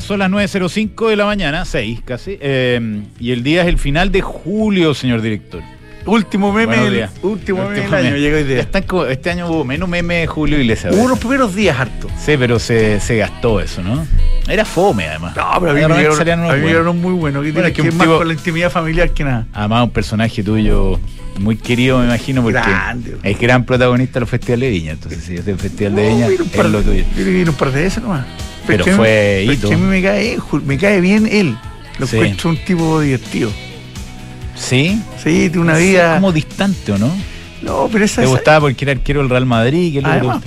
Son las 9.05 de la mañana, 6 casi, eh, y el día es el final de julio, señor director. Último meme, del, último meme del año, llega hoy día. Están como- este año hubo menos meme de Julio Iglesias. Hubo unos primeros días harto. Sí, pero se, se gastó eso, ¿no? Era fome, además. No, pero a mí me unos a mí llegaron muy buenos. Que Bueno, que que un más tipo- con la intimidad familiar que nada. Además, un personaje tuyo muy querido, me imagino, porque Grande. es gran protagonista de los festivales de Viña. Entonces, si es del Festival de Viña, un es par lo de- tuyo. Vino un par de veces nomás. Pero fue pero hito. a mí me cae, me cae bien él. Lo Sí. encuentro un tipo divertido. ¿Sí? Sí, tiene una Sí, vida. como distante, ¿o no? No, pero esa Te gustaba porque era arquero del Real Madrid. Que Además.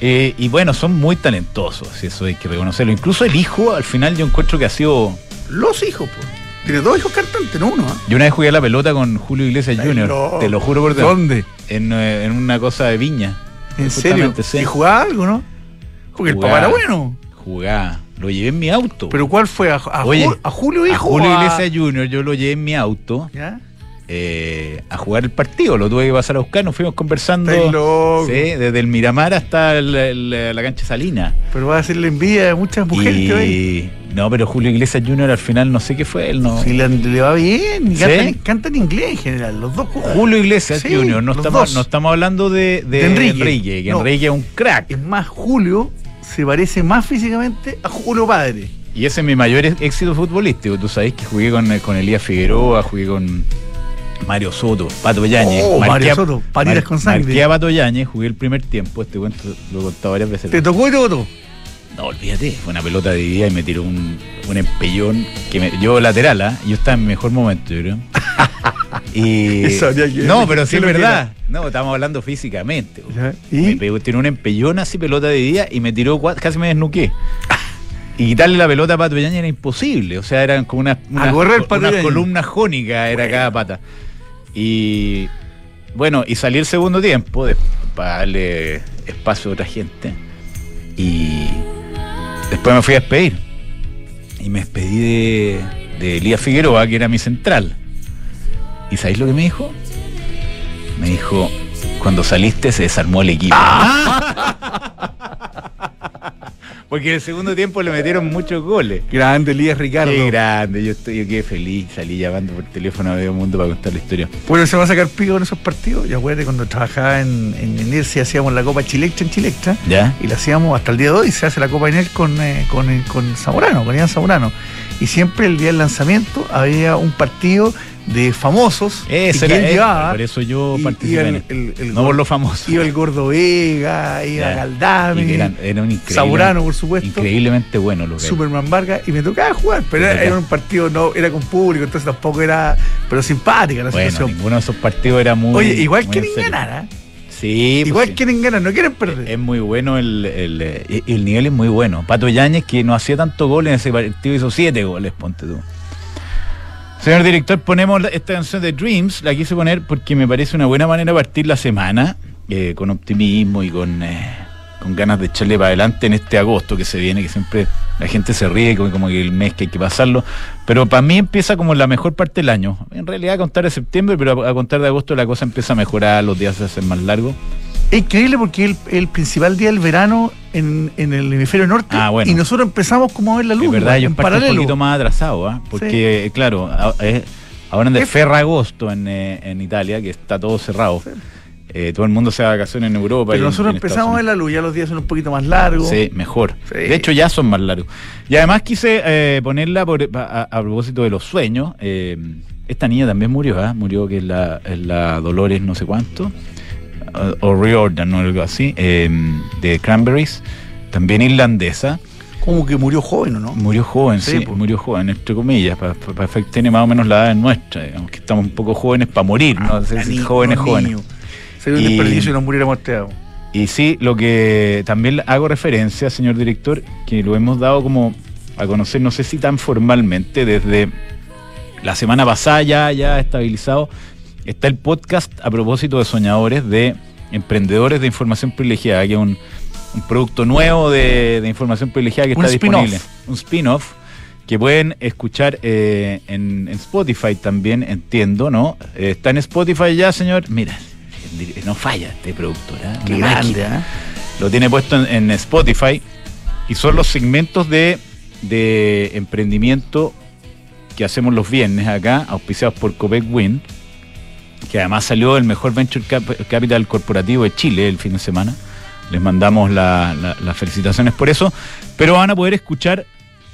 Eh, y bueno, son muy talentosos, eso hay que reconocerlo. Incluso el hijo, al final, yo encuentro que ha sido. los hijos, pues. Tiene dos hijos cantantes, no uno. ¿ah? Yo una vez jugué a la pelota con Julio Iglesias Jr., no. te lo juro por Dios. ¿Dónde? En, eh, en una cosa de viña. ¿En serio? Sí. ¿Y jugaba algo, no? Porque el papá era bueno. Jugaba. Lo llevé en mi auto. ¿Pero cuál fue? ¿A, a Oye, a Julio a hijo? Julio a- Iglesias Jr. yo lo llevé en mi auto ¿Ya? eh, a jugar el partido. Lo tuve que pasar a buscar. Nos fuimos conversando. Sí, desde el Miramar hasta el- el- la cancha Salina. Pero va a hacerle envidia a muchas mujeres que y... No, pero Julio Iglesias Jr. al final no sé qué fue. Él no. Si le, le va bien, ¿Sí? cantan, cantan inglés en general, los dos juegan. Julio Iglesias Sí, Jr. No estamos, dos. no estamos hablando de, de De Enrique. que No. Enrique es un crack. Es más, Julio se parece más físicamente a Julio Padre. Y ese es mi mayor éxito futbolístico. Tú sabes que jugué con, con Elías Figueroa, jugué con Mario Soto, Pato Yáñez. Oh, Mario Soto, paridas con sangre. Marqué a Pato Yáñez, jugué el primer tiempo. Este cuento lo he contado varias veces. ¿Te tocó y te? No, olvídate, fue una pelota dividida y me tiró un, un empellón que me, yo lateral, ¿ah? yo estaba en mi mejor momento, yo creo. y no, pero sí es verdad. No, estamos hablando físicamente. Ya, Me ¿Y? pegó, tiró un empellón así, pelota dividida, y me tiró, casi me desnuqué. Y quitarle la pelota a Pato era imposible. O sea, eran como unas, unas, unas columnas jónicas, era cada pata. Y bueno, y salí el segundo tiempo de- para darle espacio a otra gente. Y después me fui a despedir. Y me despedí de, de Elías Figueroa, que era mi central. ¿Y sabéis lo que me dijo? Me dijo, cuando saliste se desarmó el equipo. Porque en el segundo tiempo le metieron muchos goles. Grande, Elías Ricardo. Qué grande, yo estoy, yo quedé feliz, salí llamando por teléfono a medio mundo para contar la historia. Bueno, se va a sacar pico en esos partidos. Y acuérdate cuando trabajaba en, en Enercia hacíamos la Copa Chilectra en Chilectra. ¿Ya? Y la hacíamos hasta el día de hoy. Se hace la Copa Ener con, eh, con, eh, con Zamorano, con Ian Zamorano. Y siempre el día del lanzamiento había un partido de famosos Eso y que era, él eh, llevaba. por eso yo participé el- el- el no por lo famoso. Iba el Gordo Vega, iba. Galdame, Y que eran, eran un increíble- Zamorano, por supuesto. Increíblemente bueno lo que Superman Vargas y me tocaba jugar, pero era, un partido, no, era con público, entonces tampoco era, pero simpática la Bueno, situación. ninguno de esos partidos era muy. Oye, igual muy serio. ganar, ¿ah? Sí, pues igual quieren ganar, no quieren perder. Es muy bueno el, el, eh, el nivel es muy bueno. Pato Yáñez, que no hacía tantos goles en ese partido, hizo siete goles, ponte tú. Señor director, ponemos esta canción de Dreams, la quise poner porque me parece una buena manera de partir la semana, eh, con optimismo y con, eh, con ganas de echarle para adelante en este agosto que se viene, que siempre la gente se ríe como, como que el mes que hay que pasarlo, pero para mí empieza como la mejor parte del año. En realidad a contar de septiembre, pero a, a contar de agosto la cosa empieza a mejorar, los días se hacen más largos. Es increíble porque el, el principal día del verano en, en el hemisferio norte Ah, bueno. y nosotros empezamos como a ver la luz. Es verdad, en parto un poquito más atrasado, ¿ah? porque, claro, a- ahora de Es- Ferragosto en, eh, en Italia, que está todo cerrado, eh, todo el mundo se va de vacaciones en Europa. Pero en- nosotros en Estados empezamos a ver Unidos. la luz, ya los días son un poquito más largos. Sí, mejor. Sí. De hecho, ya son más largos. Y además quise eh, ponerla por- a, a propósito de los sueños. eh, esta niña también murió, ¿ah? Murió que es la, la Dolores no sé cuánto, o, o Riordan o algo así, eh, de Cranberries, también irlandesa. Como que murió joven, ¿o no? Murió joven, sí, Sí, po. murió joven, entre comillas, para efecto tiene más o menos la edad nuestra, digamos que estamos un poco jóvenes para morir, ¿no? sé si Ni- jóvenes, Ah, unos jóvenes. Sería un Y- desperdicio y nos muriéramos teados. Y sí, lo que también hago referencia, señor director, que lo hemos dado como a conocer, no sé si tan formalmente, desde la semana pasada ya, ya estabilizado, está el podcast a propósito de soñadores de emprendedores de información privilegiada, que es un, un producto nuevo de, de información privilegiada que Un está disponible. Un spin-off que pueden escuchar eh, en, en Spotify también, entiendo, ¿no? Eh, está en Spotify ya, señor. Mira, no falla este productor. ¿eh? Qué grande. ¿ah? Lo tiene puesto en, en Spotify. Y son los segmentos de, de emprendimiento que hacemos los viernes acá, auspiciados por Copec Wind, que además salió el mejor Venture Capital corporativo de Chile el fin de semana. Les mandamos las felicitaciones por eso, pero van a poder escuchar,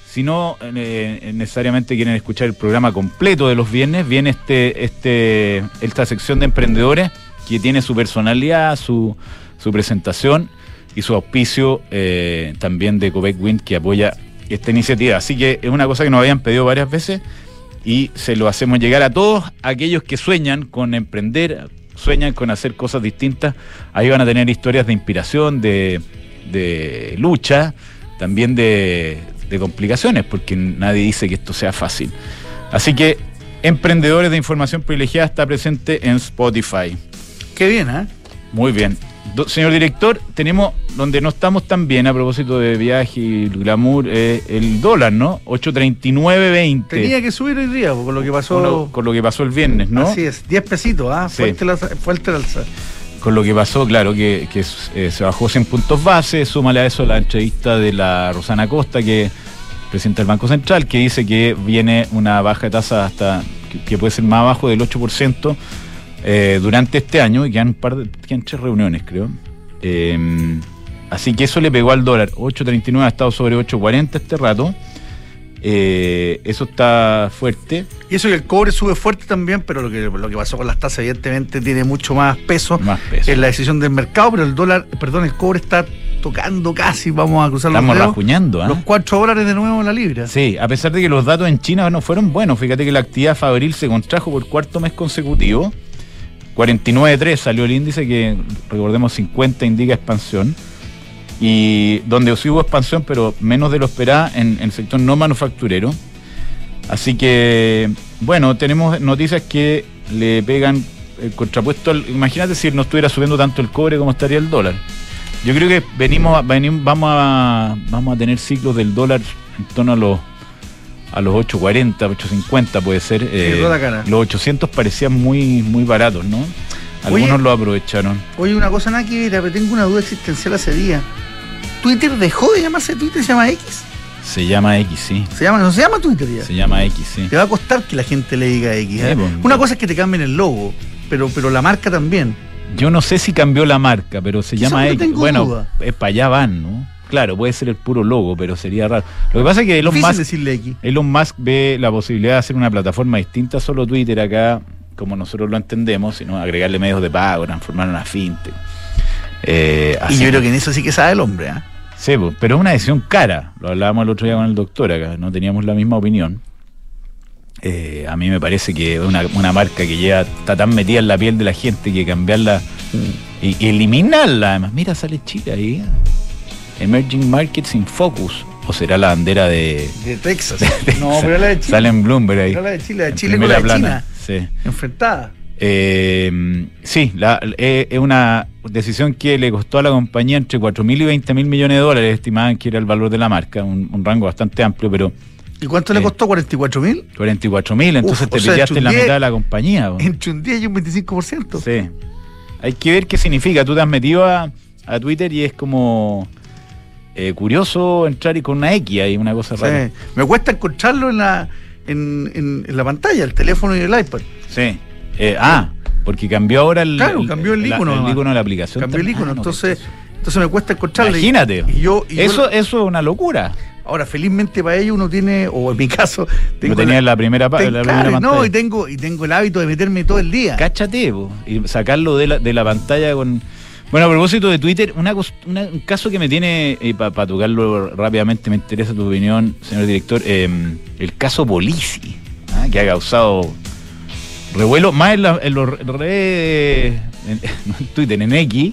si no eh, necesariamente quieren escuchar el programa completo de los viernes, viene este, este, esta sección de emprendedores que tiene su personalidad, su, su presentación y su auspicio eh, también de Copec Wind que apoya esta iniciativa. Así que es una cosa que nos habían pedido varias veces y se lo hacemos llegar a todos aquellos que sueñan con emprender, sueñan con hacer cosas distintas. Ahí van a tener historias de inspiración, de, lucha, también de, de complicaciones, porque nadie dice que esto sea fácil. Así que Emprendedores de Información Privilegiada está presente en Spotify. Qué bien, ¿eh? Muy bien señor director, tenemos donde no estamos tan bien a propósito de viaje y glamour, eh, el dólar, ¿no? 839.20. Tenía que subir hoy día con lo que pasó. con lo que pasó el viernes, ¿no? Así es, 10 pesitos, ¿ah? Fuerte, la, alza. Con lo que pasó, claro, que, eh, se bajó 100 puntos base, súmale a eso la entrevista de la Rosana Costa, que presidenta del Banco Central, que dice que viene una baja de tasa hasta que puede ser más abajo del 8% eh, durante este año, y quedan un par de, quedan tres reuniones, creo. Eh, así que eso le pegó al dólar. 8.39 ha estado sobre 8.40 este rato. Eh, eso está fuerte. Y eso y el cobre sube fuerte también, pero lo que, lo que pasó con las tasas evidentemente tiene mucho más peso, más peso. en la decisión del mercado, pero el dólar, perdón, el cobre está tocando casi, vamos a cruzar los Estamos rajuñando, Los 4 dólares de nuevo en la libra. Sí, a pesar de que los datos en China no fueron buenos, fíjate que la actividad fabril se contrajo por cuarto mes consecutivo 49.3 salió el índice que, recordemos, 50 indica expansión. Y donde sí hubo expansión, pero menos de lo esperado en, el sector no manufacturero. Así que, bueno, tenemos noticias que le pegan el contrapuesto. Al, imagínate si no estuviera subiendo tanto el cobre como estaría el dólar. Yo creo que venimos, venimos vamos, a, vamos a tener ciclos del dólar en torno a los a los 8.40, 8.50 puede ser. Eh, los 800 parecían muy, muy baratos, ¿no? Algunos lo aprovecharon. Oye, una cosa pero tengo una duda existencial hace día. ¿Twitter dejó de llamarse Twitter? ¿Se llama X? Se llama X, sí. ¿Se llama, no se llama Twitter ya? Se llama X, sí. Te va a costar que la gente le diga X. ¿eh? Pues, una cosa es que te cambien el logo, pero, pero la marca también. Yo no sé si cambió la marca, pero se llama X. bueno, es para allá van, ¿no? Claro, puede ser el puro logo, pero sería raro. Lo que pasa es que Elon Musk, Elon Musk ve la posibilidad de hacer una plataforma distinta solo Twitter acá, como nosotros lo entendemos, sino agregarle medios de pago, transformar una fintech. Eh, y yo creo que en eso sí que sabe el hombre, ¿ah? Sí, pero es una decisión cara. Lo hablábamos el otro día con el doctor acá, no teníamos la misma opinión. Eh, a mí me parece que una, una marca que ya está tan metida en la piel de la gente que cambiarla y, y eliminarla, además. Mira, sale Chile ahí. Emerging Markets in Focus. ¿O será la bandera de. De Texas. no, pero la de Chile. Sale en Bloomberg ahí. la de Chile, de Chile con la de China. Sí. Enfrentada. Eh, sí, eh, es una decisión que le costó a la compañía entre 4 mil y 20 mil millones de dólares, estimaban que era el valor de la marca, un, rango bastante amplio, pero. ¿Y cuánto le eh, costó? ¿44 mil? 44 mil, entonces te pillaste en la mitad de la compañía. Entre un 10 y un 25%. Sí. Hay que ver qué significa. Tú te has metido a, a Twitter y es como eh, curioso entrar y con una X ahí, una cosa rara. Me cuesta encontrarlo en la, en, la pantalla, el teléfono y el iPad. Sí. Eh, ah, porque cambió ahora el, claro, cambió el icono, el icono de la aplicación. Cambió el icono, ah, entonces, entonces me cuesta encontrarlo. Imagínate. eso, eso es una locura. Ahora, felizmente para ello uno tiene, o en mi caso, tengo. tenía la, la primera, la No, y tengo, y tengo el hábito de meterme todo el día. Cáchate, y sacarlo de la, de la pantalla con bueno, a propósito de Twitter, un caso que me tiene, eh, para tocarlo rápidamente, me interesa tu opinión, señor director, em, el caso Polici, ¿ah? que ha causado revuelo más en, los redes, en, Twitter, en X,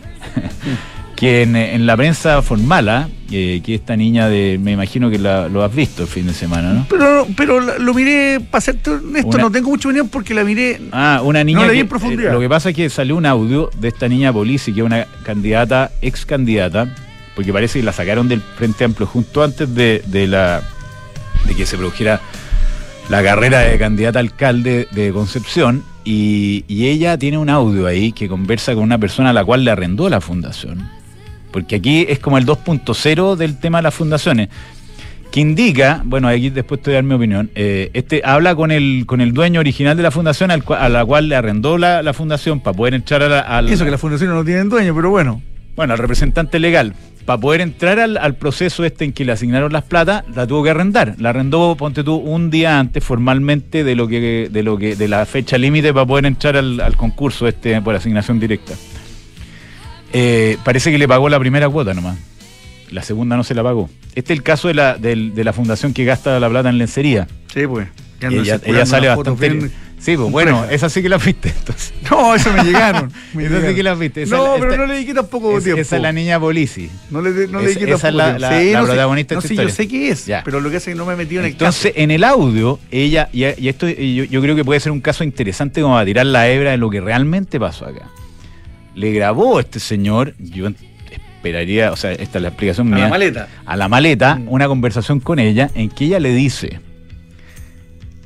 que en, la prensa formal, ¿ah? que esta niña de, me imagino que lo has visto el fin de semana, ¿no? Pero, pero lo miré, para serte honesto, no tengo mucha opinión porque la miré. Ah, una niña. No en profundidad. Eh, lo que pasa es que salió un audio de esta niña Polisi, que es una candidata, ex candidata, porque parece que la sacaron del Frente Amplio justo antes de, la de que se produjera la carrera de candidata alcalde de Concepción. Y, y ella tiene un audio ahí que conversa con una persona a la cual le arrendó la fundación porque aquí es como el 2.0 del tema de las fundaciones que indica, bueno, aquí después te voy a dar mi opinión, eh, este habla con el con el dueño original de la fundación al a la cual le arrendó la, la fundación para poder entrar a la, Eso que las fundaciones no tienen dueño, pero bueno. bueno, al representante legal, para poder entrar al, al proceso este en que le asignaron las plata, la tuvo que arrendar. La arrendó, ponte tú, un día antes formalmente de lo que, de lo que, de la fecha límite para poder entrar al, al concurso este por asignación directa. Eh, parece que le pagó la primera cuota nomás. La segunda no se la pagó. Este es el caso de la, del- de la fundación que gasta la plata en lencería. Sí, pues. Ella, ella sale bastante. bien Sí, pues bueno, esa sí que la viste. Entonces, No, eso me llegaron. me Esa sí que la viste, esa no, pero no le dediqué tampoco es- tiempo. esa es la niña Polisi. No le, no le Es- dediqué esa es tampoco la- la- Sí, la no sé- protagonista de No sé, yo sé qué es, Ya. pero lo que hace es que no me he metido en el Entonces, caso. en el audio, ella, y, y esto y yo, yo creo que puede ser un caso interesante como a tirar la hebra de lo que realmente pasó acá. Le grabó este señor, yo esperaría, o sea, esta es la explicación A mía. la maleta. a la maleta Mm. una conversación con ella en que ella le dice,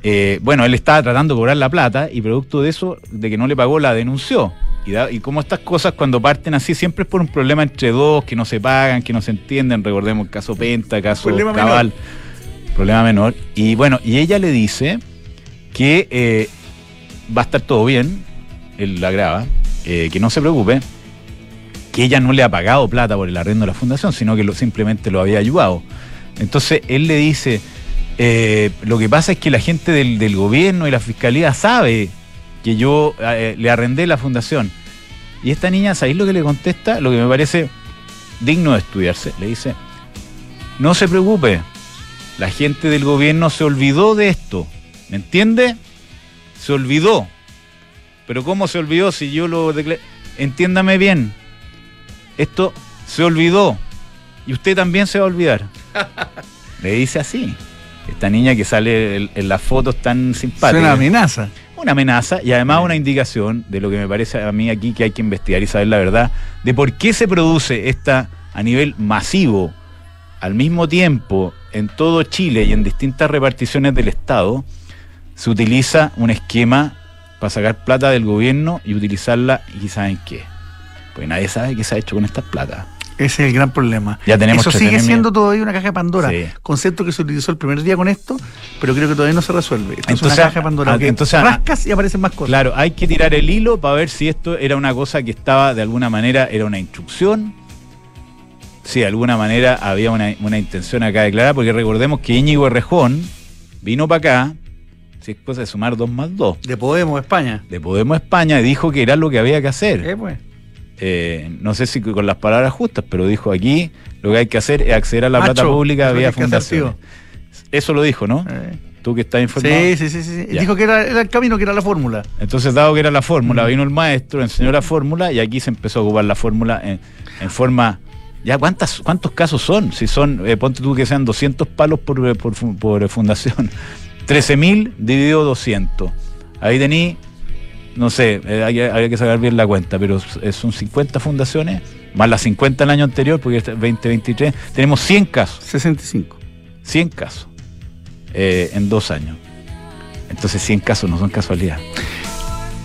eh, bueno, él estaba tratando de cobrar la plata y producto de eso, de que no le pagó, la denunció. Y, da- y como estas cosas cuando parten así, siempre es por un problema entre dos, que no se pagan, que no se entienden, recordemos el caso Penta, caso Problema Cabal, problema menor. Y bueno, y ella le dice que eh, va a estar todo bien, él la graba, eh, que no se preocupe, que ella no le ha pagado plata por el arrendo de la fundación, sino que simplemente lo había ayudado. Entonces él le dice, eh, lo que pasa es que la gente del, del gobierno y la fiscalía sabe que yo eh, le arrendé la fundación. Y esta niña, ¿sabéis lo que le contesta? Lo que me parece digno de estudiarse. Le dice, no se preocupe, la gente del gobierno se olvidó de esto. ¿Me entiende? Se olvidó. Pero ¿cómo se olvidó si yo lo declaré? Entiéndame bien. Esto se olvidó. Y usted también se va a olvidar. Le dice así. Esta niña que sale en, en las fotos tan Es simpática. una amenaza. Una amenaza y además una indicación de lo que me parece a mí aquí que hay que investigar y saber la verdad de por qué se produce esta a nivel masivo, al mismo tiempo, en todo Chile y en distintas reparticiones del Estado, se utiliza un esquema para sacar plata del gobierno y utilizarla y ¿saben qué? Pues nadie sabe qué se ha hecho con estas plata. Ese es el gran problema. Ya tenemos Eso sigue siendo todavía una caja de Pandora. Sí. Concepto que se utilizó el primer día con esto, pero creo que todavía no se resuelve. Esto es Entonces, una caja de Pandora. ah, que entonces, ah, rascas y aparecen más cosas. Claro, hay que tirar el hilo para ver si esto era una cosa que estaba de alguna manera, era una instrucción, si de alguna manera había una, una intención acá declarada, porque recordemos que Íñigo Errejón vino para acá, si es cosa de sumar dos más dos, De Podemos, España. de Podemos España dijo que era lo que había que hacer. Eh, pues. Eh, no sé si con las palabras justas, pero dijo aquí lo que hay que hacer es acceder a la Macho, plata pública vía fundaciones. Eso lo dijo, ¿no? Eh. Tú que estás informado. Sí, sí, sí, sí. Ya. Dijo que era, era el camino, que era la fórmula. Entonces, dado que era la fórmula, Mm. vino el maestro, enseñó la fórmula y aquí se empezó a ocupar la fórmula en, en forma. ¿Ya cuántas, cuántos casos son? Si son, eh, ponte tú que sean 200 palos por, por, fu- por fundación. 13.000 dividido 200. Ahí tení, no sé, eh, hay, habría que sacar bien la cuenta, pero s- son 50 fundaciones, más las 50 el año anterior, porque este 2023. Tenemos 100 casos. 65. 100 casos eh, en dos años. Entonces 100 casos no son casualidad.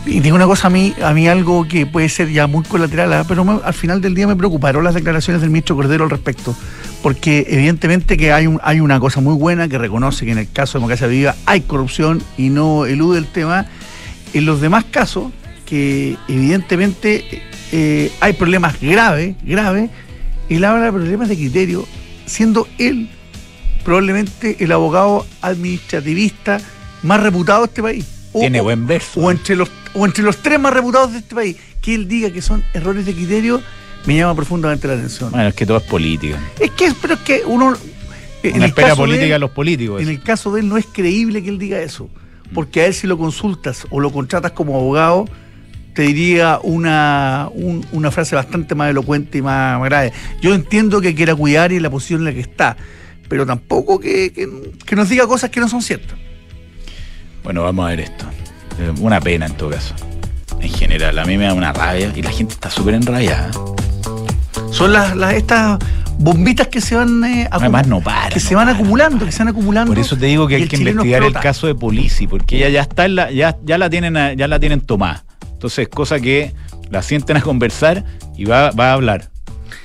Y digo una cosa a mí, a mí algo que puede ser ya muy colateral, ¿ah? pero me- al final del día me preocuparon las declaraciones del ministro Cordero al respecto, porque evidentemente que hay, un, hay una cosa muy buena que reconoce que en el caso de Democracia Viva hay corrupción y no elude el tema. En los demás casos, que evidentemente eh, hay problemas graves, graves, él habla de problemas de criterio, siendo él probablemente el abogado administrativista más reputado de este país. O- Tiene buen verso. o entre los o entre los tres más reputados de este país, que él diga que son errores de criterio, me llama profundamente la atención. Bueno, es que todo es política. Es que, pero es que uno. en Una espera de política él- a los políticos. En el caso de él no es creíble que él diga eso, porque a él si lo consultas o lo contratas como abogado, te diría una, un- una frase bastante más elocuente y más, más grave. Yo entiendo que quiera cuidar y la posición en la que está, pero tampoco que, que- que nos diga cosas que no son ciertas. Bueno, vamos a ver esto. Eh, Una pena en todo caso. En general, a mí me da una rabia y la gente está súper enrabiada. Son las, las- estas bombitas que se van eh, Además, no para. que no se van para, acumulando, no que se van acumulando. Por eso te digo que hay que investigar el caso de Polisi, porque ella ya está en la, ya, ya la tienen a- ya la tienen tomada. Entonces, cosa que la sienten a conversar y va, va a hablar.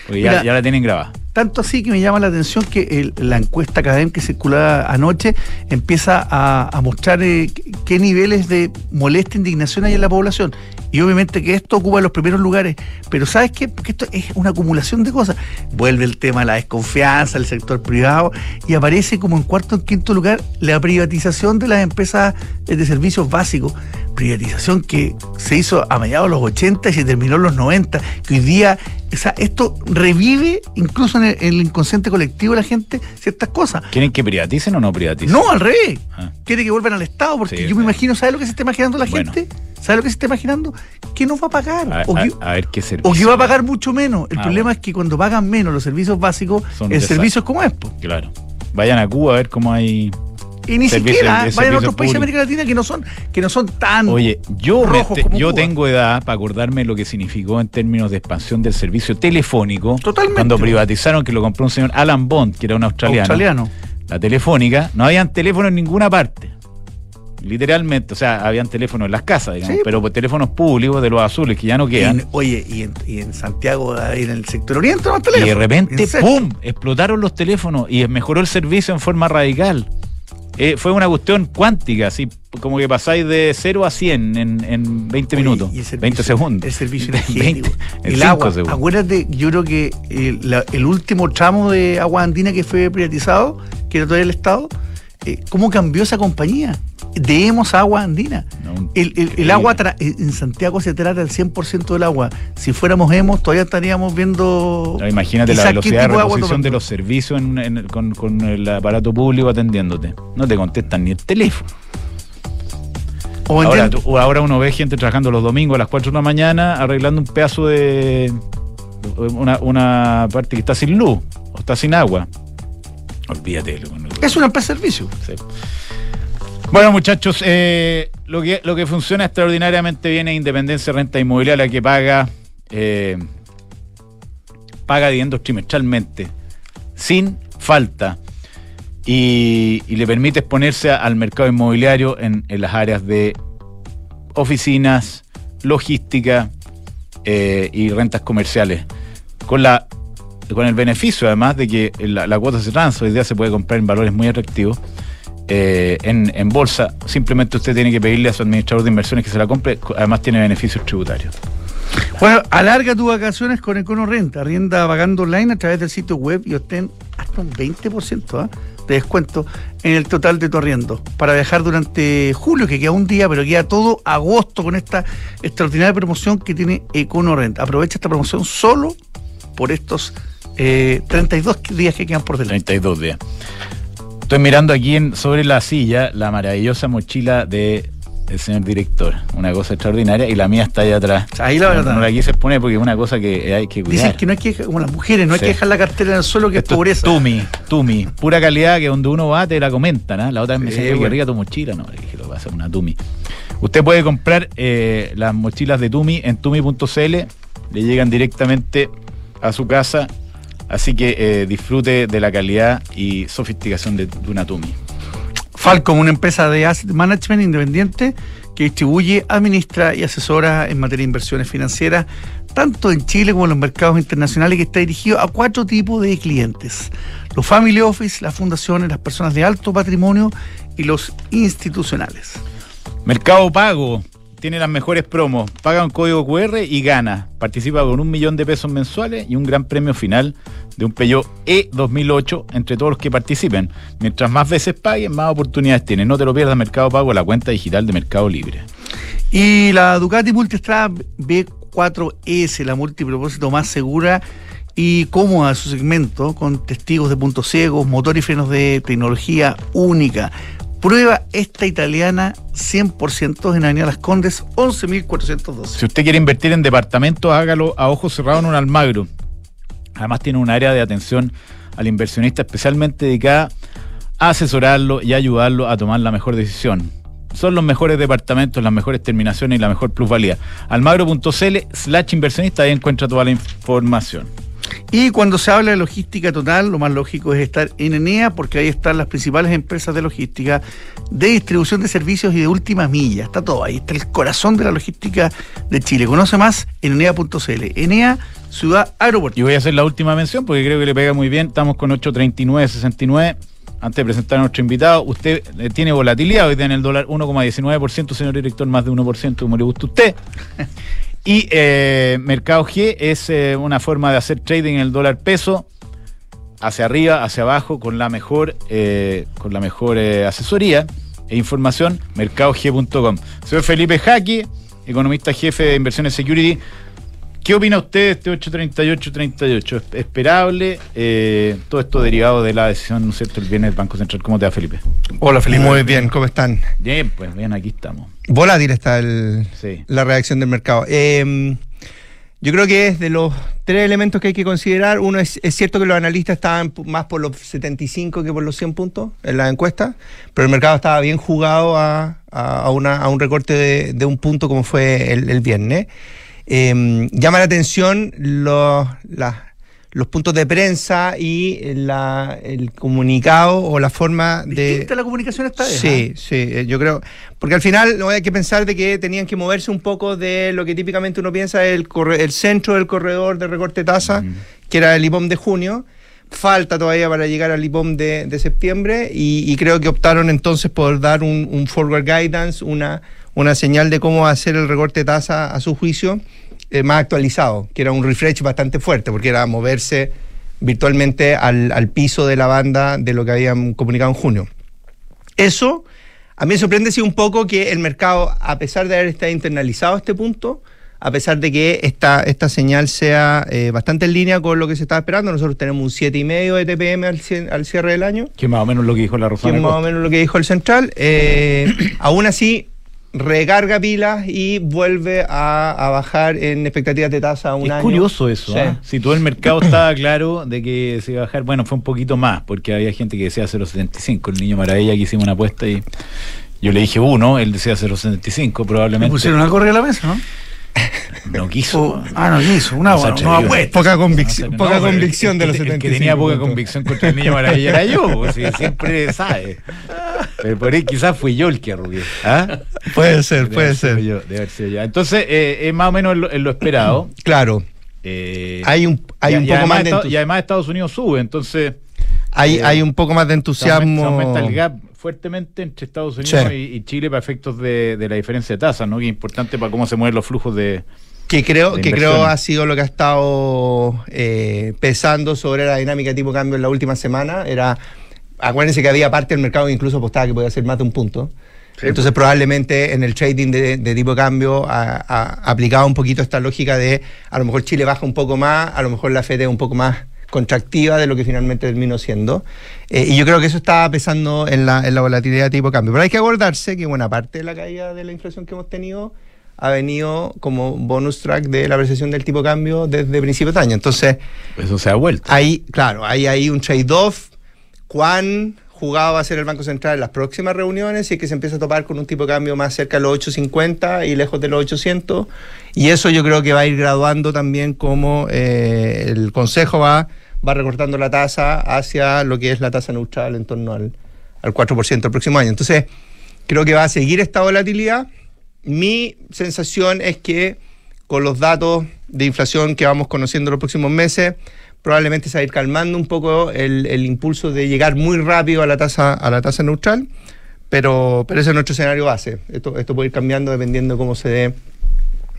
Porque ya, Mira, ya la tienen grabada. Tanto así que me llama la atención que el- la encuesta académica que circulaba anoche empieza a, a mostrar eh, qué- qué niveles de molestia e indignación hay en la población. Y obviamente que esto ocupa los primeros lugares. Pero ¿sabes qué? Porque esto es una acumulación de cosas. Vuelve el tema de la desconfianza, el sector privado, y aparece como en cuarto o quinto lugar la privatización de las empresas de servicios básicos. Privatización que se hizo a mediados de los 80 y se terminó en los 90. Que hoy día, o sea, esto revive incluso en el, en el inconsciente colectivo de la gente ciertas cosas. ¿Quieren que privaticen o no privaticen? No, al revés. Ah. Quiere que vuelvan al Estado, porque Sí, yo me imagino, ¿sabes lo que se está imaginando la Bueno. gente? ¿Sabes lo que se está imaginando? Que no va a pagar. A, o, que, a ver qué servicio. o que va a pagar mucho menos. El Ah, problema bueno. es que cuando pagan menos los servicios básicos, Son el desastres. servicio es como es. po. Claro. Vayan a Cuba a ver cómo hay. Y ni Servicio- siquiera vayan a otros países de. América Latina que no son, que no son tan Oye, yo, me rojos te- como yo Cuba. tengo edad para acordarme lo que significó en términos de expansión del servicio telefónico. Totalmente. Cuando privatizaron, que lo compró un señor Alan Bond, que era un australiano. australiano. La telefónica, no habían teléfono en ninguna parte. Literalmente, o sea, habían teléfonos en las casas, digamos, Sí. pero pues, teléfonos públicos de los azules que ya no quedan. oye, y en, y en Santiago, ahí en el sector oriente, no hay Y de repente. ¡pum! Explotaron los teléfonos y mejoró el servicio en forma radical. Eh, fue una cuestión cuántica, así como que pasáis de 0 a 100 en, en 20 Oye, minutos, servicio- 20 segundos. El servicio 20, energético. en el cinco agua. segundos. Acuérdate, yo creo que el, la- el último tramo de agua andina que fue privatizado, que era todavía el Estado, eh, ¿cómo cambió esa compañía? Demos agua andina. No, El, el- agua tra- en Santiago se trata el 100% del agua. Si fuéramos hemos, todavía estaríamos viendo. No, imagínate la velocidad de reposición de los servicios en- en- con, con el aparato público atendiéndote. No te contestan ni el teléfono. O Ahora, tú- ahora uno ve gente trabajando los domingos a las 4 de la mañana arreglando un pedazo de. Una, una parte que está sin luz o está sin agua. Olvídate. Es una empresa de servicio. Bueno, muchachos, eh, lo, que, lo que funciona extraordinariamente bien es Independencia Renta Inmobiliaria, que paga, eh, paga dividendos trimestralmente, sin falta, y, le permite exponerse al mercado inmobiliario en, en las áreas de oficinas, logística eh, y rentas comerciales. Con la con el beneficio además de que la, la cuota se transa, hoy día se puede comprar en valores muy atractivos. eh, en, en bolsa, simplemente usted tiene que pedirle a su administrador de inversiones que se la compre, además tiene beneficios tributarios. Bueno, alarga tus vacaciones con Econo Renta. Arrienda pagando online a través del sitio web y obtén hasta un 20% ¿ah? de descuento en el total de tu arriendo. Para viajar durante julio, que queda un día, pero queda todo agosto con esta extraordinaria promoción que tiene Econo Renta. Aprovecha esta promoción solo por estos eh, 32 días que quedan por delante. 32 días. Estoy mirando aquí en, sobre la silla la maravillosa mochila de el señor director, una cosa extraordinaria, y la mía está allá atrás. Ahí la no, verdad. no la quise poner porque es una cosa que hay que cuidar. Dicen que no hay que dejar, como las mujeres, no hay Sí. que dejar la cartera en el suelo, que es Esto pobreza. Tumi, Tumi, pura calidad que donde uno va te la comentan, ¿ah? La otra vez me Sí, decía, "Oye, qué bueno. rica tu mochila, no, le dije, lo va a hacer una Tumi. Usted puede comprar eh, las mochilas de Tumi en tumi.cl, le llegan directamente a su casa, así que eh, disfrute de la calidad y sofisticación de, una Tumi. Falcom, una empresa de asset management independiente que distribuye, administra y asesora en materia de inversiones financieras, tanto en Chile como en los mercados internacionales, que está dirigido a cuatro tipos de clientes. Los family office, las fundaciones, las personas de alto patrimonio y los institucionales. Mercado Pago tiene las mejores promos. Paga un código QR y gana. Participa con un millón de pesos mensuales y un gran premio final de un Peugeot E 2008 entre todos los que participen. Mientras más veces paguen, más oportunidades tienes. No te lo pierdas Mercado Pago, la cuenta digital de Mercado Libre. Y la Ducati Multistrada B4S, la multipropósito más segura y cómoda de su segmento, con testigos de puntos ciegos, motor y frenos de tecnología única. Prueba esta italiana 100% en Avenida Las Condes, 11.412. Si usted quiere invertir en departamentos, hágalo a ojos cerrados en un Almagro. Además tiene un área de atención al inversionista especialmente dedicada a asesorarlo y ayudarlo a tomar la mejor decisión. Son los mejores departamentos, las mejores terminaciones y la mejor plusvalía. Almagro.cl slash inversionista, ahí encuentra toda la información. Y cuando se habla de logística total, lo más lógico es estar en Enea, porque ahí están las principales empresas de logística, de distribución de servicios y de última milla. Está todo ahí, está el corazón de la logística de Chile. Conoce más en enea.cl. Enea, ciudad aeropuerto. Y voy a hacer la última mención porque creo que le pega muy bien. Estamos con 839.69. Antes de presentar a nuestro invitado, usted eh, tiene volatilidad hoy en el dólar 1,19%, señor director, más de 1%, como le gusta a usted. Y eh, Mercado G es eh, una forma de hacer trading en el dólar peso hacia arriba, hacia abajo, con la mejor, eh, con la mejor eh, asesoría e información, mercadog.com. Soy Felipe Jaque, economista jefe de inversiones security. ¿Qué opina usted de este 838-38? ¿Es esperable? Eh, todo esto derivado de la decisión, ¿no es cierto?, el viernes del Banco Central. ¿Cómo te va, Felipe? Hola, Felipe. Muy bien, ¿cómo están? Bien, pues bien, aquí estamos. Volátil está el- Sí. la reacción del mercado. Eh, yo creo que es de los tres elementos que hay que considerar. Uno es, es cierto que los analistas estaban más por los 75 que por los 100 puntos en la encuesta, pero el mercado estaba bien jugado a, a- a una- a un recorte de, de un punto como fue el, el viernes. Eh, llama la atención los, las- los puntos de prensa y la- el comunicado o la forma de... Distinta la comunicación esta vez. Sí, sí, eh, yo creo. Porque al final no hay que pensar de que tenían que moverse un poco de lo que típicamente uno piensa el, corre- el centro del corredor de recorte de tasa, que era el IPOM de junio. Falta todavía para llegar al IPOM de, de septiembre y, y creo que optaron entonces por dar un, un forward guidance, una, una señal de cómo hacer el recorte de tasa a su juicio eh, más actualizado, que era un refresh bastante fuerte, porque era moverse virtualmente al, al piso de la banda de lo que habían comunicado en junio. Eso a mí me sorprende sí un poco que el mercado, a pesar de haber estado internalizado a este punto, a pesar de que esta, esta señal sea eh, bastante en línea con lo que se estaba esperando, nosotros tenemos un 7,5 de TPM al, cien- al cierre del año, Que más o menos lo que dijo la que Rosana es más o menos lo que dijo el central. Eh, aún así, recarga pilas y vuelve a, a bajar en expectativas de tasa a un es año. curioso eso, Sí. ¿ah? Si todo el mercado estaba claro de que se iba a bajar, bueno, fue un poquito más, porque había gente que decía 0.75. El niño maravilla que hicimos una apuesta y yo le dije uno, él decía 0.75, Me probablemente. pusieron algo de la mesa, ¿no? No quiso. Oh, ah, no quiso. Una, No. Poca, convicción no, poca convicción el de los El 75. que tenía poca convicción contra el niño maravilla era yo, siempre sabe. Pero por ahí quizás fui yo el que arrugué. ¿ah? Puede ser, puede ser. yo, debe haber sido yo. Entonces, eh, es más o menos en lo, en lo esperado. Claro, Eh, hay un, hay y- un y poco más de. Y además Estados Unidos sube, entonces Hay, eh, hay un poco más de se entusiasmo. aumenta, se aumenta el gap fuertemente entre Estados Unidos Sí. y, y Chile para efectos de, de la diferencia de tasas, ¿no? Que es importante para cómo se mueven los flujos de... que creo que creo ha sido lo que ha estado eh, pesando sobre la dinámica de tipo de cambio en la última semana. Era, acuérdense que había parte del mercado que incluso apostaba que podía ser más de un punto. Entonces probablemente en el trading de, de tipo de cambio ha, ha aplicado un poquito esta lógica de a lo mejor Chile baja un poco más, a lo mejor la FED es un poco más contractiva de lo que finalmente terminó siendo. Eh, y yo creo que eso está pesando en la, en la volatilidad de tipo de cambio. Pero hay que acordarse que buena parte de la caída de la inflación que hemos tenido ha venido como bonus track de la apreciación del tipo de cambio desde principios de año. Entonces, Eso se ha vuelto. hay, claro, hay ahí un trade-off. ¿Cuán jugado va a ser el Banco Central en las próximas reuniones? Es que se empieza a topar con un tipo de cambio más cerca de los 850 y lejos de los 800. Y eso yo creo que va a ir graduando también como eh, el Consejo va, va recortando la tasa hacia lo que es la tasa neutral en torno al, al 4% el próximo año. Entonces, creo que va a seguir esta volatilidad. Mi sensación es que con los datos de inflación que vamos conociendo los próximos meses, probablemente se va a ir calmando un poco el, el impulso de llegar muy rápido a la tasa, a la tasa neutral, pero, pero ese es nuestro escenario base. Esto, esto puede ir cambiando dependiendo cómo se dé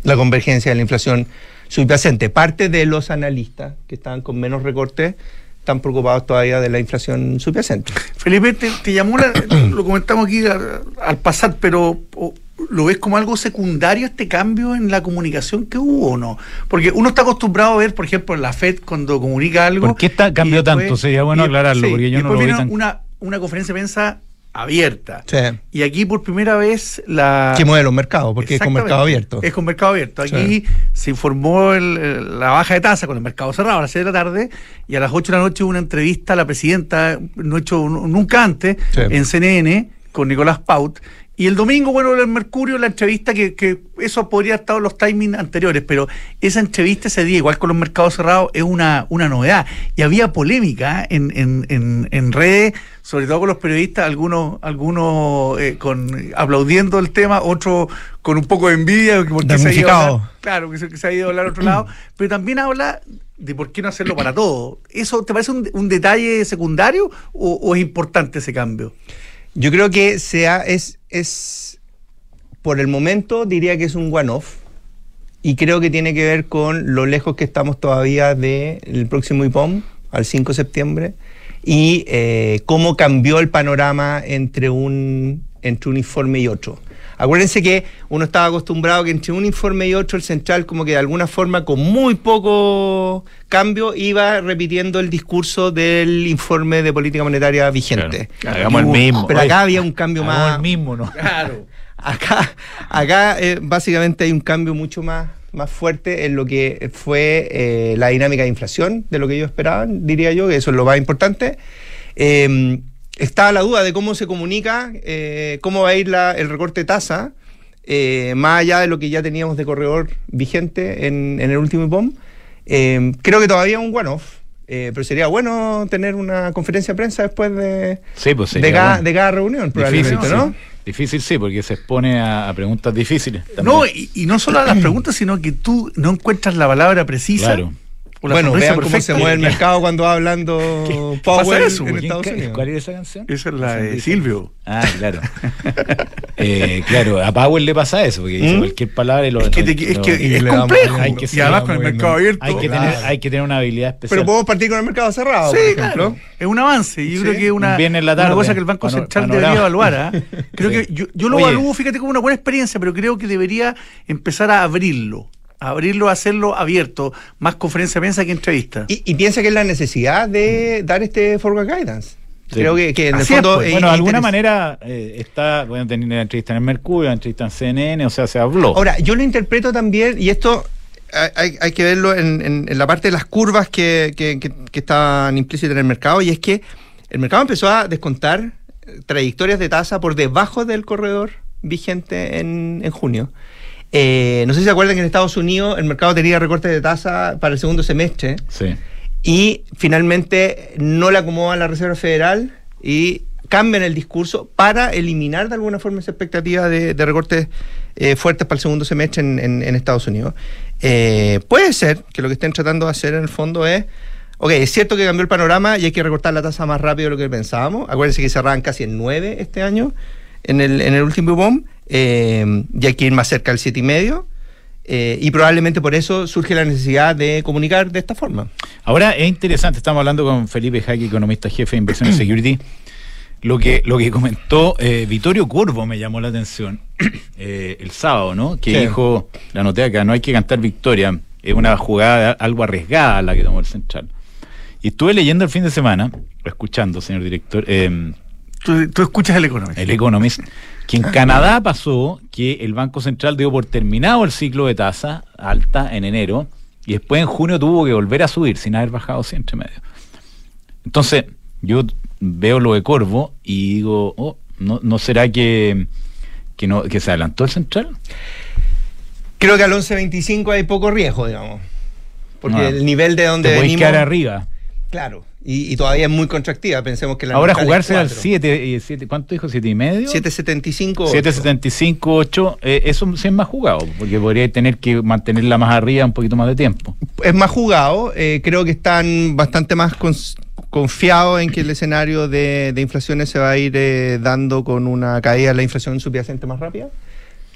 la convergencia de la inflación subyacente. Parte de los analistas que estaban con menos recortes están preocupados todavía de la inflación subyacente. Felipe, te, llamó, la- lo comentamos aquí al, pasar, pero ¿lo ves como algo secundario este cambio en la comunicación que hubo o no? Porque uno está acostumbrado a ver, por ejemplo, la FED cuando comunica algo. ¿Por qué está- cambió tanto? Sería bueno y- aclararlo, porque yo no lo viene tan- una, una conferencia de prensa abierta. Sí. Y aquí por primera vez la... Que mueve los mercados, porque es con mercado abierto. Es con mercado abierto. Aquí Sí. se informó el- la baja de tasa con el mercado cerrado a las 6 de la tarde y a las 8 de la noche hubo una entrevista a la presidenta, no hecho nu- nunca antes, Sí. en CNN con Nicolás Paut Y el domingo, bueno, el Mercurio, la entrevista que, que eso podría estar en los timings anteriores, pero esa entrevista ese día, igual con los mercados cerrados, es una, una novedad. Y había polémica en, en, en, en redes, sobre todo con los periodistas, algunos, algunos eh, con aplaudiendo el tema, otros con un poco de envidia, porque se ha ido a hablar, claro, que se, que se ha ido a hablar a otro lado, pero también habla de por qué no hacerlo para todo. ¿Eso te parece un, un detalle secundario o, o es importante ese cambio? Yo creo que sea, es, es, por el momento diría que es un one-off y creo que tiene que ver con lo lejos que estamos todavía del próximo IPOM, al 5 de septiembre, y eh, cómo cambió el panorama entre un, entre un informe y otro. Acuérdense que uno estaba acostumbrado que entre un informe y otro el central como que de alguna forma con muy poco cambio iba repitiendo el discurso del informe de política monetaria vigente. Claro, hagamos el mismo. Pero acá había un cambio Hagamos más... el mismo, ¿no? Claro. Acá, acá eh, básicamente hay un cambio mucho más, más fuerte en lo que fue eh, la dinámica de inflación, de lo que ellos esperaban, diría yo, que eso es lo más importante. Eh, está la duda de cómo se comunica, eh, cómo va a ir la- el recorte de tasa, eh, más allá de lo que ya teníamos de corredor vigente en, en el último IPOM. Eh, creo que todavía es un one-off, eh, pero sería bueno tener una conferencia de prensa después de, Sí, pues de, cada, bueno. de cada reunión, Difícil, probablemente, ¿no? sí. Difícil sí, porque se expone a, a preguntas difíciles. también. No, y, y no solo a las preguntas, sino que tú no encuentras la palabra precisa. Claro. Bueno, sonrisa vean cómo se mueve el mercado cuando va hablando Powell eso? en ¿Quién Estados ¿Quién ca- Unidos. ¿Cuál era esa canción? Esa es la de. Silvio. Ah, claro. Eh, claro, a Powell le pasa eso, porque dice ¿Mm? cualquier palabra y lo Es que, te- lo- es, que es complejo. Hay que y además con el mercado abierto. hay, que Claro. tener, hay que tener una habilidad especial. Pero podemos partir con el mercado cerrado, Sí, por ejemplo. claro. Es un avance. y Yo Sí. creo que es una, en la una tarde. cosa que el Banco Pano- Central panorama. debería evaluar. ¿ah? Creo Sí. que yo, yo lo Oye. evalúo, fíjate, como una buena experiencia, pero creo que debería empezar a abrirlo. Abrirlo, a hacerlo abierto. Más conferencia de prensa que entrevista. Y, y piensa que es la necesidad de dar este forward guidance. Sí. Creo que, que en el es, fondo. pues. es bueno, de alguna manera eh, está, bueno, tener la entrevista en el Mercurio, la entrevista en CNN, o sea, se habló. Ahora, yo lo interpreto también, y esto hay- que verlo en, en- en la parte de las curvas que, que, que- que estaban implícitas en el mercado, y es que el mercado empezó a descontar eh, trayectorias de tasa por debajo del corredor vigente en, en junio. Eh, no sé si se acuerdan que en Estados Unidos el mercado tenía recortes de tasa para el segundo semestre. sí. y finalmente no le acomodan la Reserva Federal y cambian el discurso para eliminar de alguna forma esa expectativa de, de recortes eh, fuertes para el segundo semestre en, en- en Estados Unidos. Eh, puede ser que lo que estén tratando de hacer en el fondo es, ok, es cierto que cambió el panorama y hay que recortar la tasa más rápido de lo que pensábamos. Acuérdense que cerraban casi en 9 este año en el, en el último bomb eh, y ir más cerca del 7,5. Eh, y probablemente por eso surge la necesidad de comunicar de esta forma. Ahora es interesante, estamos hablando con Felipe Jaque, economista jefe de Inversiones Security. Lo que, lo que comentó eh, Vittorio Curvo me llamó la atención eh, el sábado, ¿no? Que Sí. dijo, la noté acá, no hay que cantar victoria, es una jugada algo arriesgada la que tomó el central. Y estuve leyendo el fin de semana, o escuchando, señor director, eh, Tú, tú escuchas el economista. el Economist, que en Canadá pasó que el Banco Central dio por terminado el ciclo de tasa alta en enero y después en junio tuvo que volver a subir sin haber bajado 100 entre medio. Entonces, yo veo lo de Corvo y digo, oh, ¿no, no será que, que, no, que se adelantó el Central? Creo que al 11.25 hay poco riesgo, digamos. Porque el nivel de donde Te venimos... quedar arriba. Claro. Y, y todavía es muy contractiva. Pensemos que la Ahora jugarse al cuatro. 7, y siete, ¿cuánto dijo? ¿7 y medio? 7.75. 7.75, 8, eh, eso sí es más jugado, porque podría tener que mantenerla más arriba un poquito más de tiempo. Es más jugado. eh, creo que están bastante más confiados en que el escenario de, de inflaciones se va a ir eh, dando con una caída de la inflación subyacente más rápida.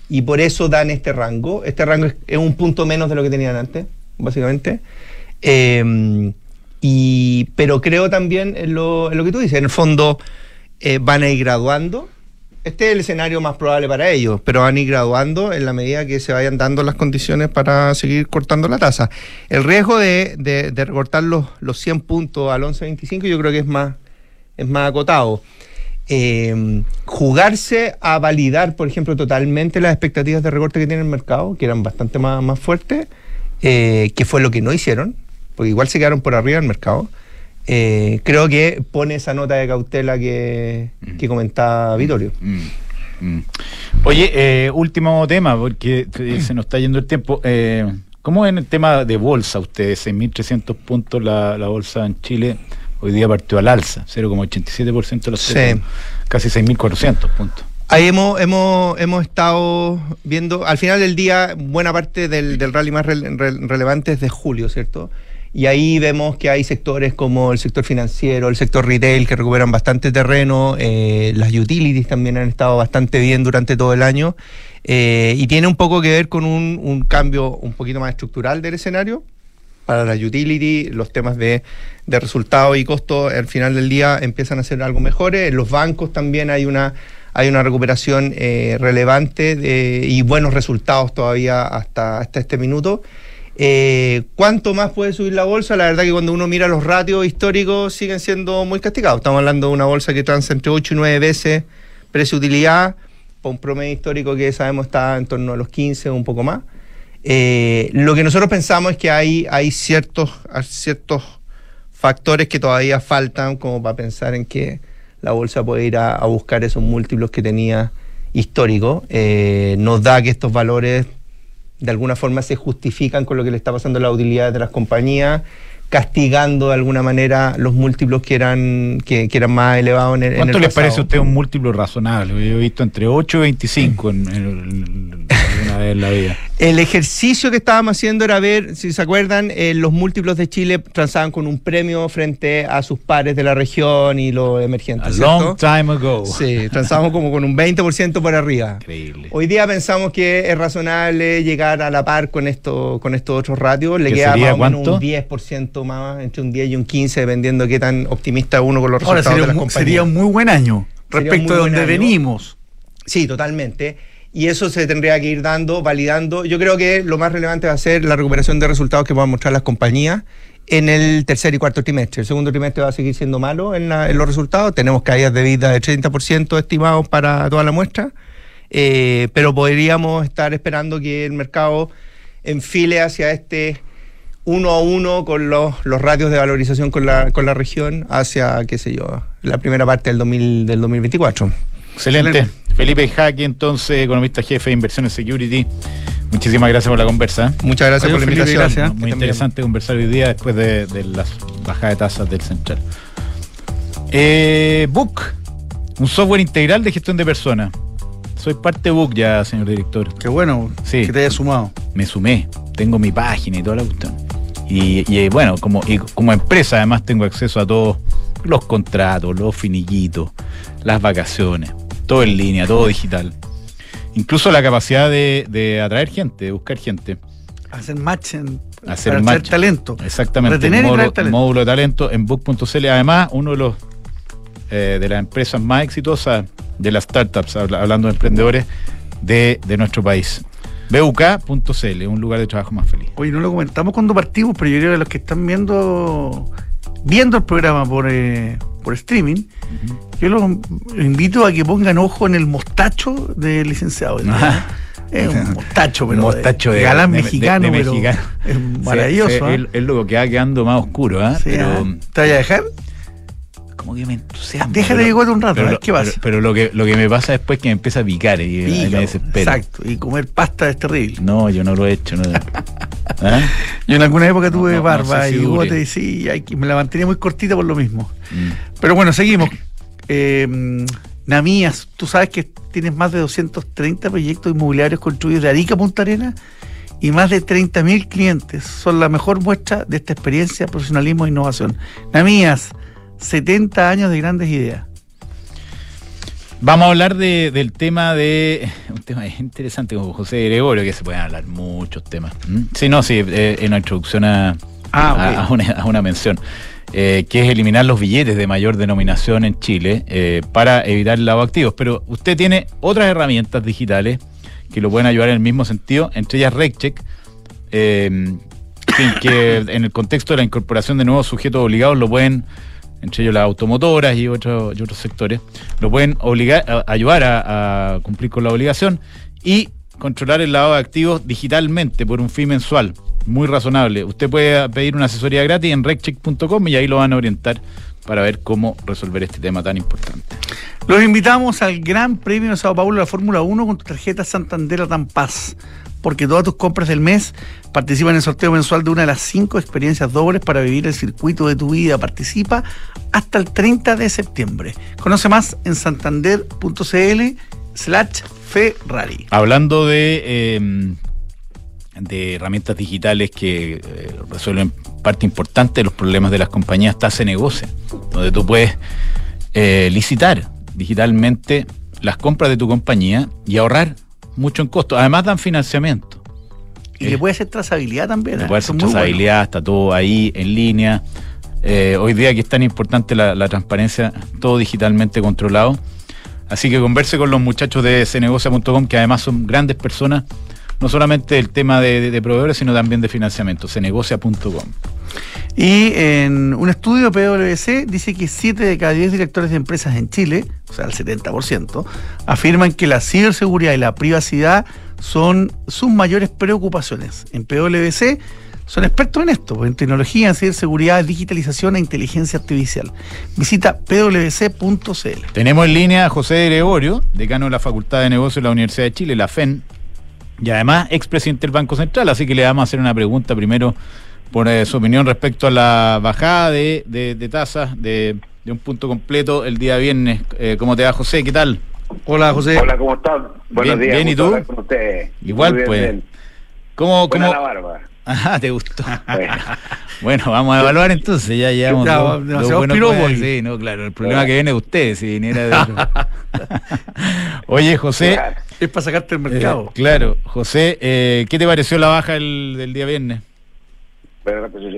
Y por eso dan este rango. Este rango es, es un punto menos de lo que tenían antes, básicamente. Eh, y, pero creo también en lo, en lo que tú dices. En el fondo eh, van a ir graduando. Este es el escenario más probable para ellos, pero van a ir graduando en la medida que se vayan dando las condiciones para seguir cortando la tasa. El riesgo de, de- recortar los, los 100 puntos al 11.25 yo creo que es más, es más acotado. Eh, jugarse a validar, por ejemplo, totalmente las expectativas de recorte que tiene el mercado, que eran bastante más, más fuertes, eh, que fue lo que no hicieron, porque igual se quedaron por arriba del mercado. Eh, creo que pone esa nota de cautela que, que comentaba Vittorio. Mm. Mm. Oye, eh, último tema, porque eh, se nos está yendo el tiempo. Eh, ¿Cómo en el tema de bolsa ustedes? 6.300 puntos la, la bolsa en Chile. Hoy día partió al alza, 0,87% de los Sí. casi 6.400 puntos. Ahí hemos, hemos, hemos estado viendo, al final del día, buena parte del, del rally más re- relevante es de julio, ¿cierto? Y ahí vemos que hay sectores como el sector financiero, el sector retail, que recuperan bastante terreno, eh, las utilities también han estado bastante bien durante todo el año, eh, y tiene un poco que ver con un, un cambio un poquito más estructural del escenario. Para las utilities, los temas de, de resultados y costos al final del día empiezan a ser algo mejores. En los bancos también hay una, hay una recuperación eh, relevante de- y buenos resultados todavía hasta, hasta este minuto. Eh, ¿Cuánto más puede subir la bolsa? La verdad que cuando uno mira los ratios históricos siguen siendo muy castigados. Estamos hablando de una bolsa que transa entre 8 y 9 veces precio-utilidad, por un promedio histórico que sabemos está en torno a los 15 o un poco más. Eh, lo que nosotros pensamos es que hay, ciertos, factores que todavía faltan como para pensar en que la bolsa puede ir a, a buscar esos múltiplos que tenía histórico. Eh, nos da que estos valores de alguna forma se justifican con lo que le está pasando a las utilidades de las compañías, castigando de alguna manera los múltiplos que eran, que, que eran más elevados en el, en ¿Cuánto el les parece a usted un múltiplo razonable? Yo he visto entre 8 y 25 en, en- en- alguna vez en la vida. El ejercicio que estábamos haciendo era ver, si se acuerdan, eh, los múltiplos de Chile transaban con un premio frente a sus pares de la región y los A emergentes. long ¿cierto? time ago. Sí, transábamos como con un 20% por arriba. Increíble. Hoy día pensamos que es razonable llegar a la par con esto, con estos otros ratios. Le ¿Que queda sería más o menos un 10% más, entre un 10 y un 15, dependiendo qué tan optimista uno con los Ahora resultados sería de las un, compañías. sería un muy buen año Sería respecto de donde año. venimos. Sí, totalmente. Y eso se tendría que ir dando, validando. Yo creo que lo más relevante va a ser la recuperación de resultados que puedan mostrar las compañías en el tercer y cuarto trimestre. El segundo trimestre va a seguir siendo malo en, la- en los resultados. Tenemos caídas de vida de 30% estimados para toda la muestra. Eh, pero podríamos estar esperando que el mercado enfile hacia este uno a uno con los, ratios de valorización con la, con la región hacia, qué sé yo, la primera parte del, 2000, del 2024. Excelente. Felipe Jaque, entonces, economista jefe de inversiones security. Muchísimas gracias por la conversa. Muchas gracias Adiós, por la Felipe, invitación. gracias. Muy interesante conversar hoy día después de, de las bajadas de tasas del Central. Eh, Book, un software integral de gestión de personas. Soy parte de Book ya, señor director. Qué bueno Sí. que te hayas sumado. Me sumé, tengo mi página y toda la cuestión. Y, y, eh, bueno, como, y como empresa además tengo acceso a todos los contratos, los finiquitos, las vacaciones, todo en línea, todo digital. Incluso la capacidad de, de atraer gente, de buscar gente. Hacer match en, Hacer para match. atraer talento. Exactamente. Retener el y módulo, talento. módulo de talento en book.cl. Además, uno de los eh, de las empresas más exitosas de las startups, habla- hablando de emprendedores de, de nuestro país. BUK.cl, un lugar de trabajo más feliz. Oye, no lo comentamos cuando partimos, pero yo creo que los que están viendo viendo el programa por, eh, por streaming, yo los invito a que pongan ojo en el mostacho del licenciado. Ah. Es un mostacho, pero mostacho de galán de- mexicano, de- de pero mexicano. es Sí, maravilloso. sí, ¿ah? es, es lo que va quedando más oscuro, ¿ah? Sí, pero ¿ah? ¿Te vaya a dejar? Como que me entusiasma. Déjate pero- que un rato, pero a ver lo- qué pasa. Pero, pero lo que lo que me pasa después es que me empieza a picar y Pica, me desespero. Exacto, y comer pasta es terrible. No, yo no lo he hecho. No. ¿Ah? Yo en alguna época tuve No, no barba sé si y bigote y sí, hay que- me la mantenía muy cortita por lo mismo. Mm. Pero bueno, seguimos. Eh, Namías, tú sabes que tienes más de 230 proyectos inmobiliarios construidos de Arica a Punta Arena y más de 30.000 clientes. Son la mejor muestra de esta experiencia, profesionalismo e innovación. Namías, 70 años de grandes ideas. Vamos a hablar de- del tema de. Un tema interesante como José Gregorio, que se pueden hablar muchos temas. ¿Mm? Sí, no, sí, eh, en la introducción a, Ah, a- una, a una mención. eh, que es eliminar los billetes de mayor denominación en Chile eh, para evitar el lavado de activos. Pero usted tiene otras herramientas digitales que lo pueden ayudar en el mismo sentido, entre ellas RegCheck, eh, que en el contexto de la incorporación de nuevos sujetos obligados lo pueden, entre ellos las automotoras y, otros y otros sectores, lo pueden obligar, ayudar a, cumplir con la obligación y controlar el lavado de activos digitalmente por un fee mensual. Muy razonable. Usted puede pedir una asesoría gratis en reccheck.com y ahí lo van a orientar para ver cómo resolver este tema tan importante. Los invitamos al Gran Premio de Sao Paulo de la Fórmula 1 con tu tarjeta Santander Tan Paz, porque todas tus compras del mes participan en el sorteo mensual de una de las cinco experiencias dobles para vivir el circuito de tu vida. Participa hasta el 30 de septiembre. Conoce más en santander.cl slash Ferrari. Hablando de, eh, de herramientas digitales que eh, resuelven parte importante de los problemas de las compañías, está Se Negocia, donde tú puedes eh, licitar digitalmente las compras de tu compañía y ahorrar mucho en costo. Además dan financiamiento. Y le puede hacer trazabilidad también. Le puede hacer trazabilidad, está todo ahí en línea. hoy día que es tan importante la, la transparencia, todo digitalmente controlado. Así que converse con los muchachos de cenegocia.com, que además son grandes personas, no solamente del tema de, proveedores, sino también de financiamiento, cenegocia.com. Y en un estudio PwC dice que 7 de cada 10 directores de empresas en Chile, o sea, el 70%, afirman que la ciberseguridad y la privacidad son sus mayores preocupaciones. En PwC son expertos en esto, en tecnología, en ciberseguridad, digitalización e inteligencia artificial. Visita pwc.cl. Tenemos en línea a José Gregorio, decano de la Facultad de Negocios de la Universidad de Chile, la FEN, y además expresidente del Banco Central, así que le vamos a hacer una pregunta primero por eh, su opinión respecto a la bajada de, de, tasas de, un punto completo el día viernes. Eh, ¿Cómo te va, José? ¿Qué tal? Hola, José. Hola, ¿cómo estás? Buenos días. Bien, ¿y tú? Igual, pues. ¿Cómo, cómo, la barba. Ajá, te gustó. Bueno. vamos a evaluar entonces, ya llevamos dos, dos Sí, no, claro, el problema que viene de usted, si viniera de. Oye, José. Es para sacarte el mercado. Eh, claro, José, eh, ¿qué te pareció la baja el, del día viernes?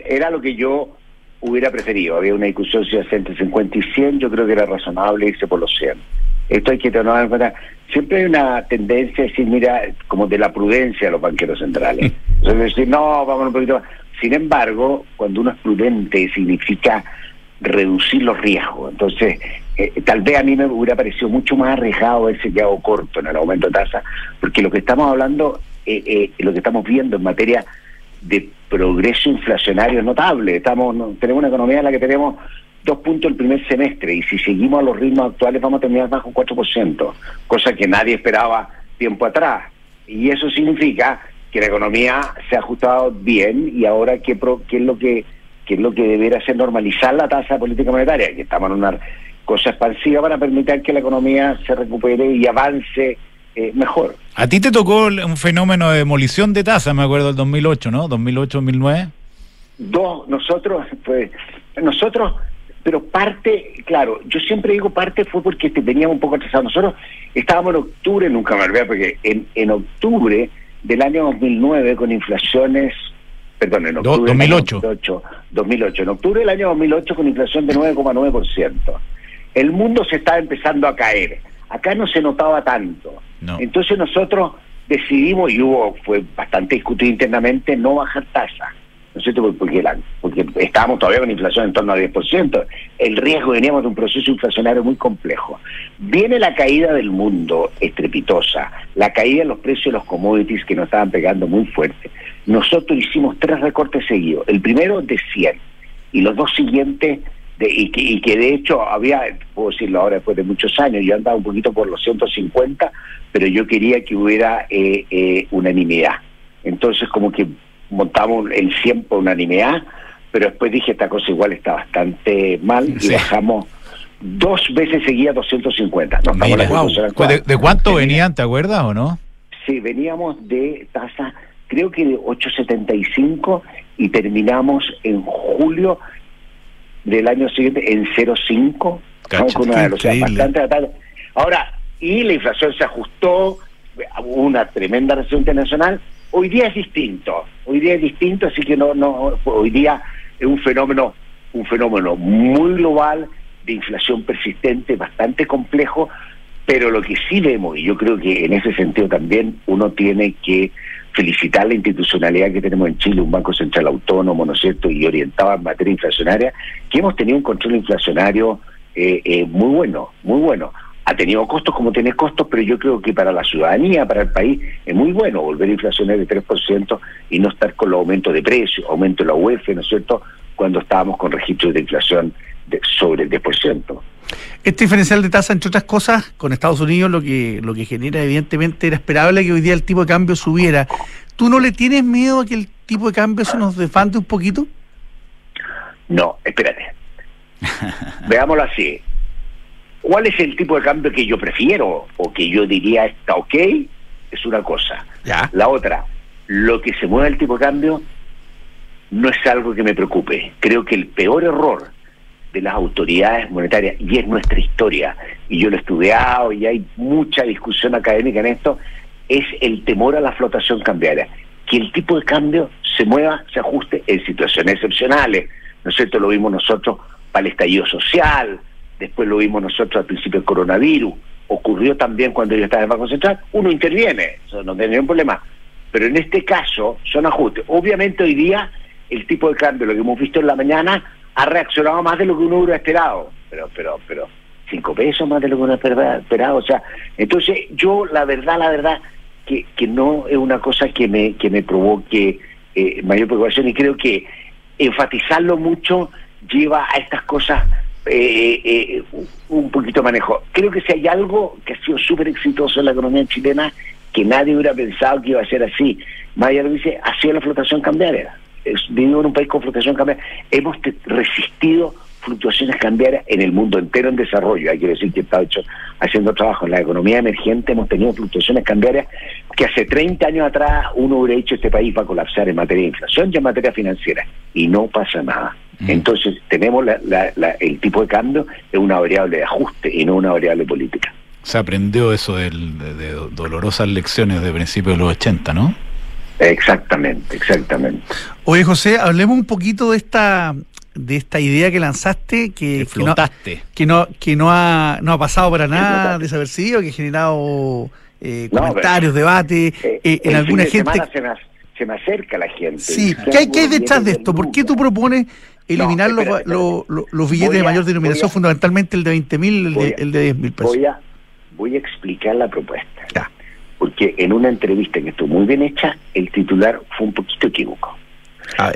Era lo que yo hubiera preferido. Había una discusión si entre 50 y 100, yo creo que era razonable irse por los 100. Esto hay que tener en cuenta. Siempre hay una tendencia a decir, mira, como de la prudencia de los banqueros centrales. Es decir, no, vamos un poquito más. Sin embargo, cuando uno es prudente, significa reducir los riesgos. Entonces, eh, tal vez a mí me hubiera parecido mucho más arriesgado ese quedado corto en el aumento de tasa, porque lo que estamos hablando, eh, eh, lo que estamos viendo en materia de progreso inflacionario notable. Estamos, tenemos una economía en la que tenemos dos puntos el primer semestre y si seguimos a los ritmos actuales vamos a terminar bajo un 4%, cosa que nadie esperaba tiempo atrás. Y eso significa que la economía se ha ajustado bien y ahora qué, qué es lo que qué es lo que debería hacer normalizar la tasa de política monetaria, que estamos en una cosa expansiva para permitir que la economía se recupere y avance eh, mejor. A ti te tocó un fenómeno de demolición de tasa, me acuerdo del 2008, ¿no? 2008-2009. Dos, nosotros, pues, nosotros pero parte, claro, yo siempre digo parte fue porque teníamos un poco atrasado. Nosotros estábamos en octubre, nunca me olvidé, porque en, en octubre del año 2009 con inflaciones, perdón, en octubre 2008. Del 2008, 2008, en octubre del año 2008 con inflación de 9,9%. El mundo se estaba empezando a caer. Acá no se notaba tanto. Entonces nosotros decidimos, y hubo, fue bastante discutido internamente, no bajar tasas ¿no es cierto? Porque, porque estábamos todavía con inflación en torno al 10%. El riesgo veníamos de un proceso inflacionario muy complejo. Viene la caída del mundo estrepitosa, la caída de los precios de los commodities que nos estaban pegando muy fuerte. Nosotros hicimos tres recortes seguidos. El primero de 100 y los dos siguientes de, y, que, y que de hecho había, puedo decirlo ahora después de muchos años, yo andaba un poquito por los 150, pero yo quería que hubiera eh, eh, unanimidad. Entonces como que montamos el 100 por unanimidad, pero después dije esta cosa igual está bastante mal y bajamos dos veces seguía 250. ¿De, cuánto venían, te acuerdas o no? Sí, veníamos de tasa, creo que de 875 y terminamos en julio del año siguiente en 0,5. Ahora, y la inflación se ajustó, hubo una tremenda recesión internacional, Hoy día es distinto, hoy día es distinto, así que no, no, hoy día es un fenómeno, un fenómeno muy global de inflación persistente, bastante complejo, pero lo que sí vemos, y yo creo que en ese sentido también uno tiene que felicitar la institucionalidad que tenemos en Chile, un Banco Central autónomo, ¿no es cierto?, y orientado en materia inflacionaria, que hemos tenido un control inflacionario eh, eh, muy bueno, muy bueno ha tenido costos como tiene costos, pero yo creo que para la ciudadanía, para el país, es muy bueno volver a inflacionar de 3% y no estar con los aumentos de precios, aumento de la UEF, ¿no es cierto?, cuando estábamos con registros de inflación sobre el 10%. Este diferencial de tasa, entre otras cosas, con Estados Unidos lo que, lo que genera, evidentemente, era esperable que hoy día el tipo de cambio subiera. ¿Tú no le tienes miedo a que el tipo de cambio se nos desfante un poquito? No, espérate. Veámoslo así. ¿Cuál es el tipo de cambio que yo prefiero o que yo diría está ok? Es una cosa. Ya. La otra, lo que se mueve el tipo de cambio no es algo que me preocupe. Creo que el peor error de las autoridades monetarias, y es nuestra historia, y yo lo he estudiado y hay mucha discusión académica en esto, es el temor a la flotación cambiaria. Que el tipo de cambio se mueva, se ajuste en situaciones excepcionales. ¿No es cierto? Lo vimos nosotros para el estallido social, después lo vimos nosotros al principio del coronavirus, ocurrió también cuando yo estaba en el Banco Central, uno interviene, eso no tiene ningún problema. Pero en este caso son ajustes. Obviamente hoy día el tipo de cambio, lo que hemos visto en la mañana, ha reaccionado más de lo que uno hubiera esperado. Pero, pero, pero, cinco pesos más de lo que uno esperado. O sea, entonces yo la verdad, la verdad, que, que no es una cosa que me, que me provoque eh, mayor preocupación y creo que enfatizarlo mucho lleva a estas cosas eh, eh, un poquito manejo. Creo que si hay algo que ha sido súper exitoso en la economía chilena, que nadie hubiera pensado que iba a ser así, Maya lo dice, ha sido la flotación cambiaria. Vivimos en un país con flotación cambiaria. Hemos resistido fluctuaciones cambiarias en el mundo entero en desarrollo. Hay que decir que está hecho haciendo trabajo en la economía emergente, hemos tenido fluctuaciones cambiarias que hace 30 años atrás uno hubiera dicho este país va a colapsar en materia de inflación y en materia financiera. Y no pasa nada. Mm. Entonces tenemos el tipo de cambio es una variable de ajuste y no una variable política. Se aprendió eso de, de dolorosas lecciones de principios de los 80, ¿no? Exactamente, exactamente. Oye, José, hablemos un poquito de esta de esta idea que lanzaste que, que, no, que, no, que no ha, no ha pasado para nada desapercibido, que ha generado eh, comentarios, debates eh, eh, en alguna gente. Se me, se me, acerca la gente. Sí, ¿qué hay, ¿qué hay detrás de esto? ¿Por qué tú propones eliminar los, los, billetes de mayor denominación, fundamentalmente el de 20 mil, el, de, el de 10 mil pesos? Voy a, voy a explicar la propuesta. Porque en una entrevista que estuvo muy bien hecha, el titular fue un poquito equívoco.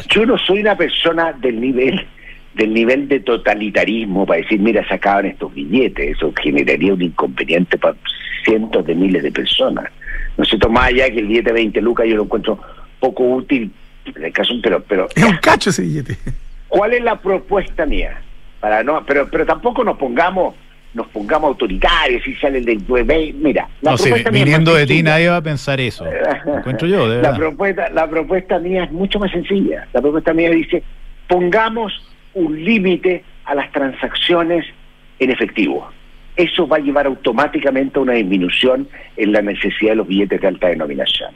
Yo no soy una persona del nivel del nivel de totalitarismo para decir, mira, sacaban estos billetes, eso generaría un inconveniente para cientos de miles de personas. No sé, más allá que el billete de 20 lucas yo lo encuentro poco útil, en el caso, pero... pero es un cacho ese billete. ¿Cuál es la propuesta mía? Para no, pero, pero tampoco nos pongamos nos pongamos autoritarios y salen del mira la no, propuesta viniendo de ti nadie va a pensar eso. Encuentro yo de la propuesta la propuesta mía es mucho más sencilla. La propuesta mía dice pongamos un límite a las transacciones en efectivo. Eso va a llevar automáticamente a una disminución en la necesidad de los billetes de alta denominación.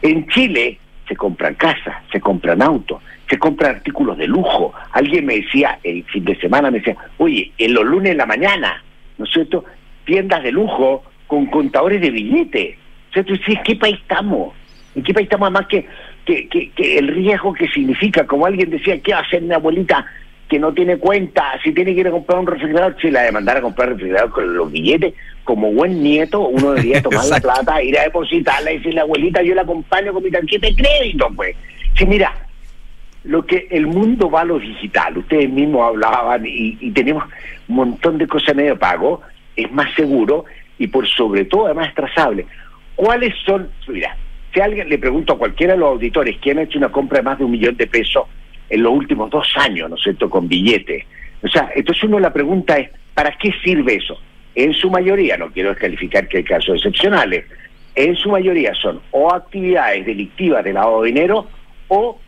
En Chile se compran casas, se compran autos, se compran artículos de lujo. Alguien me decía el fin de semana, me decía, oye, en los lunes en la mañana ¿no es cierto? Tiendas de lujo con contadores de billetes. ¿cierto? ¿En qué país estamos? ¿En qué país estamos? Además que, que, que, el riesgo que significa, como alguien decía, ¿qué va a hacer mi abuelita que no tiene cuenta? Si tiene que ir a comprar un refrigerador, si la demandara a comprar refrigerador con los billetes, como buen nieto, uno debería tomar la plata, ir a depositarla y decirle, abuelita, yo la acompaño con mi tarjeta de crédito, pues. Sí, mira, lo que el mundo va a lo digital, ustedes mismos hablaban y, tenemos un montón de cosas medio pago, es más seguro y por sobre todo además es trazable. ¿Cuáles son? Mira, si alguien le pregunto a cualquiera de los auditores quién ha hecho una compra de más de un millón de pesos en los últimos dos años, ¿no es cierto?, con billetes. O sea, entonces uno la pregunta es, ¿para qué sirve eso? En su mayoría, no quiero descalificar que hay casos excepcionales, en su mayoría son o actividades delictivas de lavado de dinero o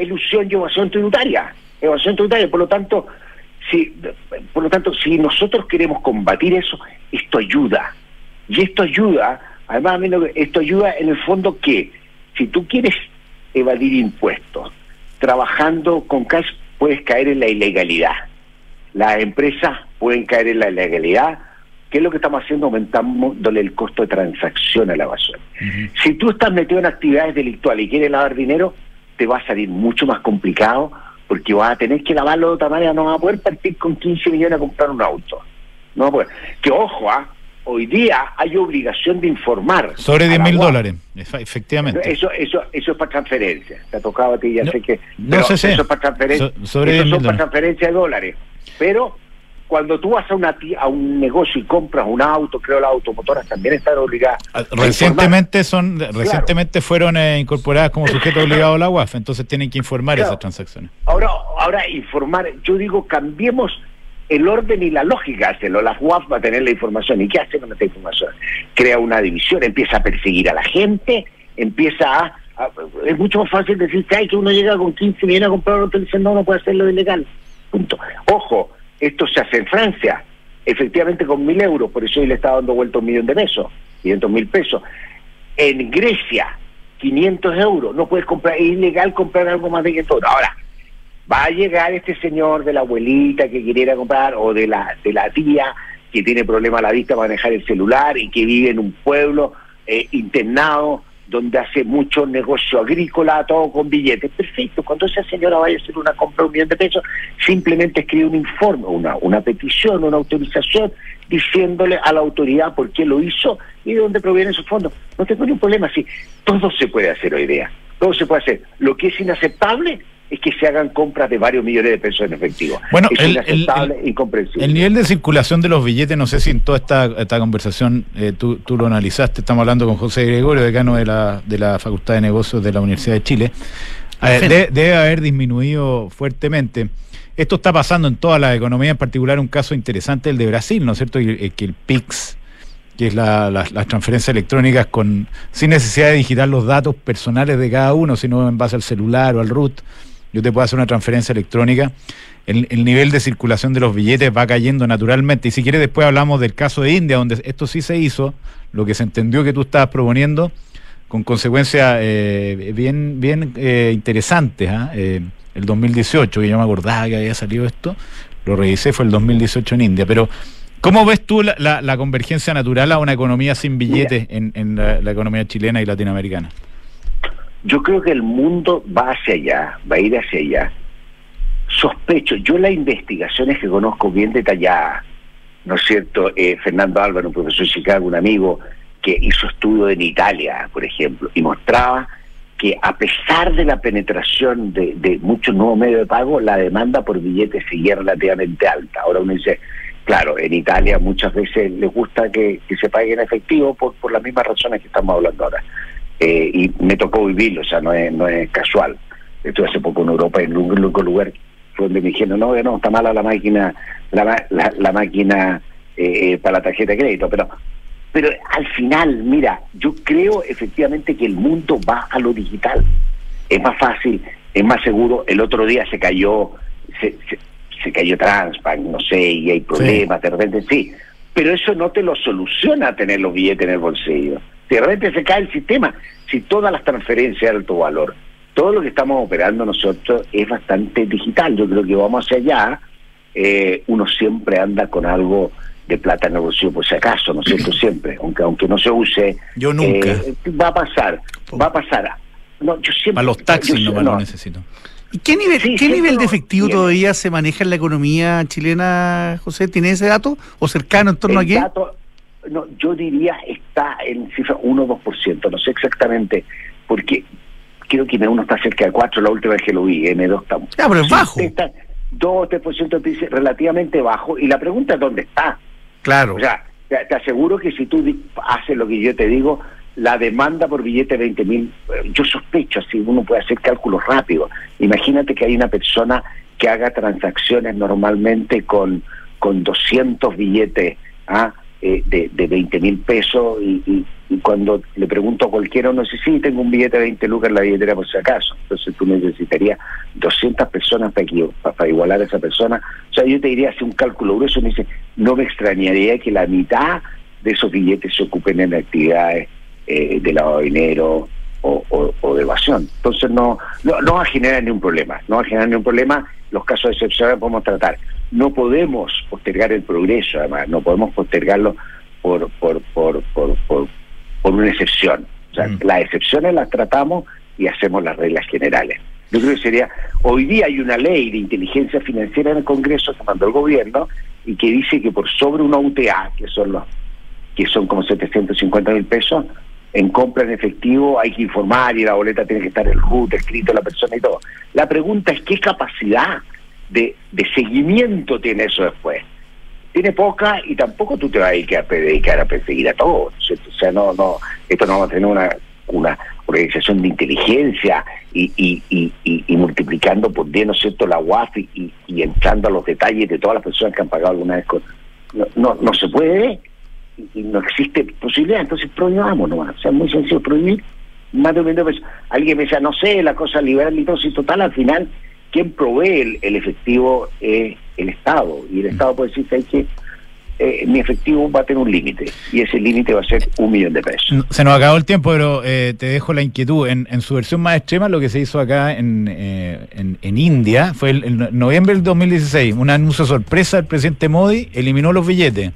ilusión y evasión tributaria. Evasión tributaria, por lo tanto, si, por lo tanto, si nosotros queremos combatir eso, esto ayuda. Y esto ayuda, además, esto ayuda en el fondo que si tú quieres evadir impuestos, trabajando con cash, puedes caer en la ilegalidad. Las empresas pueden caer en la ilegalidad. ¿Qué es lo que estamos haciendo? Aumentándole el costo de transacción a la evasión. Si tú estás metido en actividades delictuales y quieres lavar dinero, te va a salir mucho más complicado porque vas a tener que lavarlo de otra manera, no vas a poder partir con 15 millones a comprar un auto. No pues Que ojo, ¿ah? hoy día hay obligación de informar. Sobre 10 mil dólares, efectivamente. Eso, eso, eso es para transferencia. Te ha tocado a ti, ya sé que. No sé Eso es para transferencia. sobre eso son para transferencia de dólares. Pero cuando tú vas a, una, a un negocio y compras un auto, creo las automotoras también están obligadas. Ah, recientemente son recientemente fueron eh, incorporadas como sujeto obligado a la UAF, entonces tienen que informar esas transacciones. Ahora, ahora informar, yo digo, cambiemos el orden y la lógica hacerlo. La UAF va a tener la información. ¿Y qué hace con esta información? Crea una división, empieza a perseguir a la gente, empieza a... es mucho más fácil decir que, que uno llega con 15 y viene a comprar otro y dice, no, no puede hacerlo ilegal. Punto. Ojo, esto se hace en Francia, efectivamente con mil euros, por eso hoy le está dando vuelta un millón de pesos, 500 mil pesos. En Grecia, 500 euros, no puedes comprar, es ilegal comprar algo más de 500 euros. Ahora, va a llegar este señor de la abuelita que quisiera comprar o de la, de la tía que tiene problema a la vista para manejar el celular y que vive en un pueblo eh, internado donde hace mucho negocio agrícola, todo con billetes. Perfecto, cuando esa señora vaya a hacer una compra de un millón de pesos, simplemente escribe un informe, una, una petición, una autorización, diciéndole a la autoridad por qué lo hizo y de dónde provienen esos fondos. No tengo ningún problema, sí, todo se puede hacer hoy día, todo se puede hacer. Lo que es inaceptable es que se hagan compras de varios millones de pesos en efectivo. Bueno, es el, inaceptable e incomprensible. El nivel de circulación de los billetes, no sé si en toda esta, esta conversación eh, tú, tú, lo analizaste, estamos hablando con José Gregorio, decano de la, de la Facultad de Negocios de la Universidad de Chile, debe haber disminuido fuertemente. Esto está pasando en toda la economía, en particular un caso interesante, el de Brasil, ¿no es cierto? Que, que el PIX que es la, las transferencias electrónicas con sin necesidad de digitar los datos personales de cada uno, sino en base al celular o al root yo te puedo hacer una transferencia electrónica, el, nivel de circulación de los billetes va cayendo naturalmente. Y si quieres, después hablamos del caso de India, donde esto sí se hizo, lo que se entendió que tú estabas proponiendo, con consecuencias eh, bien, bien eh, interesantes. ¿ah? Eh, el 2018, que yo me acordaba que había salido esto, lo revisé, fue el 2018 en India. Pero, ¿cómo ves tú la, convergencia natural a una economía sin billetes en, la economía chilena y latinoamericana? Yo creo que el mundo va hacia allá, va a ir hacia allá. Sospecho, yo las investigaciones que conozco bien detalladas, ¿no es cierto? Eh, Fernando Álvaro, un profesor de Chicago, un amigo que hizo estudio en Italia, por ejemplo, y mostraba que a pesar de la penetración de, muchos nuevos medios de pago, la demanda por billetes seguía relativamente alta. Ahora uno dice, claro, en Italia muchas veces les gusta que, se pague en efectivo por las mismas razones que estamos hablando ahora. Eh, y me tocó vivirlo, o sea, no es, no es casual. Estuve hace poco en Europa, en un lugar donde me dijeron, no, no, está mala la máquina, la, la, máquina eh, eh, para la tarjeta de crédito, pero pero al final, mira, yo creo efectivamente que el mundo va a lo digital. Es más fácil, es más seguro. El otro día se cayó, se, se, cayó Transbank, no sé, y hay problemas, de repente sí. Pero eso no te lo soluciona tener los billetes en el bolsillo de repente se cae el sistema, si todas las transferencias de alto valor, todo lo que estamos operando nosotros es bastante digital, yo creo que vamos hacia allá, eh, uno siempre anda con algo de plata en el bolsillo por si acaso, ¿no es cierto? Siempre, aunque aunque no se use. Yo nunca. Eh, va a pasar, va a pasar. No, yo siempre, Para los taxis no, lo necesito. ¿Y qué nivel, ¿qué nivel de efectivo todavía se maneja en la economía chilena, José? ¿Tiene ese dato? ¿O cercano en torno a qué? No, yo diría está en cifra 1 o 2%, no sé exactamente, porque creo que M1 está cerca de 4, la última vez que lo vi, M2 está... Ah, pero es bajo. Está 2 o 3% dice relativamente bajo, y la pregunta es dónde está. Claro. O sea, te, aseguro que si tú haces lo que yo te digo, la demanda por billete de 20 mil, eh, yo sospecho, así uno puede hacer cálculos rápidos. Imagínate que hay una persona que haga transacciones normalmente con, con 200 billetes, ¿ah? Eh, de, de 20 mil pesos y, cuando le pregunto a cualquiera uno dice, sí, tengo un billete de 20 lucas en la billetera por si acaso. Entonces tú necesitarías 200 personas para, para, igualar a esa persona. O sea, yo te diría, hace un cálculo grueso, me dice, no me extrañaría que la mitad de esos billetes se ocupen en actividades eh, de lavado de dinero o, o, de evasión. Entonces no, no, no va a generar ningún problema, no va a generar ningún problema, los casos excepcionales podemos tratar no podemos postergar el progreso, además, no podemos postergarlo por, por, por, por, por, una excepción. O sea, mm. las excepciones las tratamos y hacemos las reglas generales. Yo creo que sería, hoy día hay una ley de inteligencia financiera en el Congreso que mandó el gobierno y que dice que por sobre una UTA, que son los que son como 750 mil pesos, en compra en efectivo hay que informar y la boleta tiene que estar el RUT escrito la persona y todo. La pregunta es qué capacidad de, de seguimiento tiene eso después? Tiene poca y tampoco tú te vas a dedicar a perseguir a todos. O sea, no, no, esto no va a tener una, una organización de inteligencia y, y, y, y multiplicando por 10, ¿no es cierto?, la UAF y, entrando a los detalles de todas las personas que han pagado alguna vez con... No, no, no se puede y no existe posibilidad, entonces prohibamos nomás, o sea, muy sencillo, prohibir más de un millón de pesos. Alguien me decía, no sé, la cosa liberal y todo, si total, al final, quien provee el, efectivo es el Estado, y el Estado puede decir que que eh, mi efectivo va a tener un límite y ese límite va a ser un millón de pesos. Se nos acabó el tiempo, pero eh, te dejo la inquietud. En, en, su versión más extrema, lo que se hizo acá en, eh, en, India fue el, en noviembre del 2016, un anuncio sorpresa del presidente Modi, eliminó los billetes.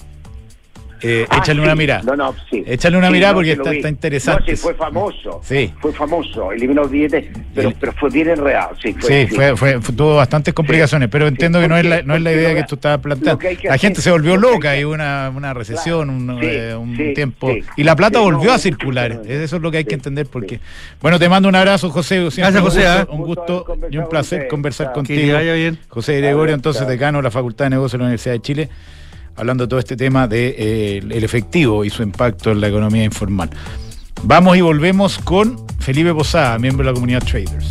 Eh, ah, échale una mirada. No, no, sí. Échale una mirada porque está, interesante. No, sí, fue famoso. Sí. Fue famoso. Eliminó billetes, pero, pero fue bien enredado. Sí, fue, sí, Fue, fue, tuvo bastantes complicaciones, pero entiendo que no es la, no es la idea que tú estabas planteando. La gente se volvió loca y hubo una, una recesión, un, eh, un tiempo. Y la plata volvió a circular. Eso es lo que hay que entender. porque Bueno, te mando un abrazo, José. Gracias, José. ¿ah? Un gusto, y un placer conversar contigo. José Gregorio, entonces, decano de la Facultad de Negocios de la Universidad de Chile hablando de todo este tema del de, eh, el efectivo y su impacto en la economía informal. Vamos y volvemos con Felipe Posada, miembro de la comunidad Traders.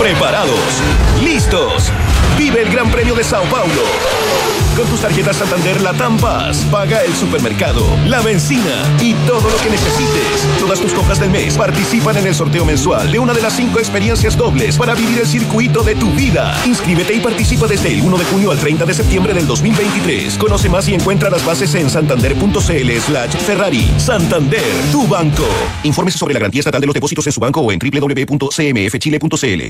preparados, listos. Vive el Gran Premio de Sao Paulo. Con tus tarjetas Santander La Tampas, paga el supermercado, la benzina y todo lo que necesites. Todas tus compras del mes participan en el sorteo mensual de una de las cinco experiencias dobles para vivir el circuito de tu vida. Inscríbete y participa desde el 1 de junio al 30 de septiembre del 2023. Conoce más y encuentra las bases en santander.cl slash Ferrari. Santander, tu banco. Infórmese sobre la garantía estatal de los depósitos en su banco o en www.cmfchile.cl.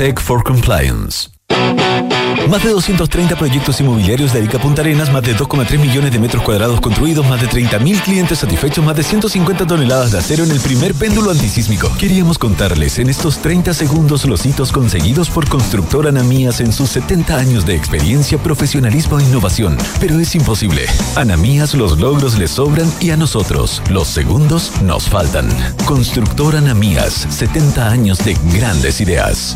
Tech for Compliance. Más de 230 proyectos inmobiliarios de Arica Punta Arenas, más de 2,3 millones de metros cuadrados construidos, más de 30.000 clientes satisfechos, más de 150 toneladas de acero en el primer péndulo antisísmico. Queríamos contarles en estos 30 segundos los hitos conseguidos por Constructora Anamías en sus 70 años de experiencia, profesionalismo e innovación. Pero es imposible. Anamías los logros les sobran y a nosotros los segundos nos faltan. Constructora Anamías, 70 años de grandes ideas.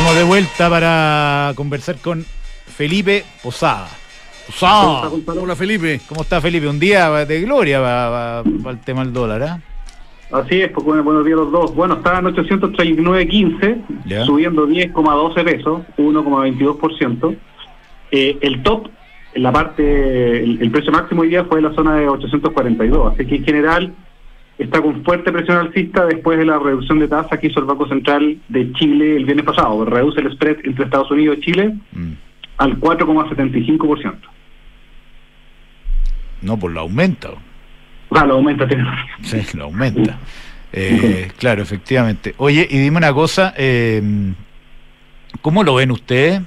Estamos de vuelta para conversar con Felipe Posada. Posada. Hola Felipe. ¿Cómo está Felipe? Un día de gloria para el tema del dólar, ¿ah? Así es, pues bueno, buenos días los dos. Bueno, está en 839.15, Ya. subiendo 10,12 pesos, 1,22%. Eh, el top, en la parte, el, el precio máximo hoy día fue en la zona de 842, así que en general está con fuerte presión alcista después de la reducción de tasa que hizo el Banco Central de Chile el viernes pasado. Reduce el spread entre Estados Unidos y Chile Mm. al 4,75%. No, pues lo aumenta. O sea, lo aumenta. tiene- Sí, lo aumenta. Eh, claro, efectivamente. Oye, y dime una cosa, eh, ¿cómo lo ven ustedes?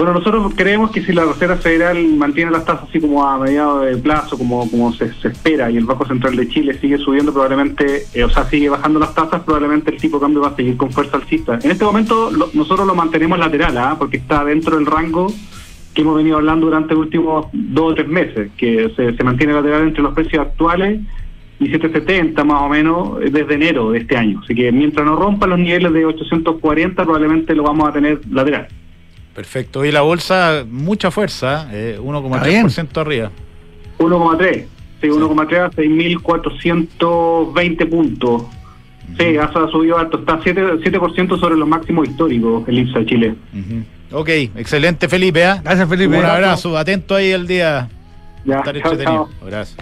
Bueno, nosotros creemos que si la Reserva Federal mantiene las tasas así como a mediado de plazo, como, como se, espera, y el Banco Central de Chile sigue subiendo probablemente, eh, o sea, sigue bajando las tasas, probablemente el tipo de cambio va a seguir con fuerza alcista. En este momento lo- nosotros lo mantenemos lateral, ¿ah? porque está dentro del rango que hemos venido hablando durante los últimos dos o tres meses, que se, se mantiene lateral entre los precios actuales y 770 más o menos eh, desde enero de este año. Así que mientras no rompa los niveles de 840, probablemente lo vamos a tener lateral. Perfecto. Hoy la bolsa, mucha fuerza, eh, 1,3% arriba. 1,3. Sí, 1,3 a 6.420 puntos. Sí, ha subido alto. Está 7%, 7% sobre los máximos históricos el IPSA de Chile. Ok, excelente Felipe. ¿ah? Gracias Felipe. Un abrazo, atento ahí el día. Ya, Estar chao, entretenido. chao. Gracias.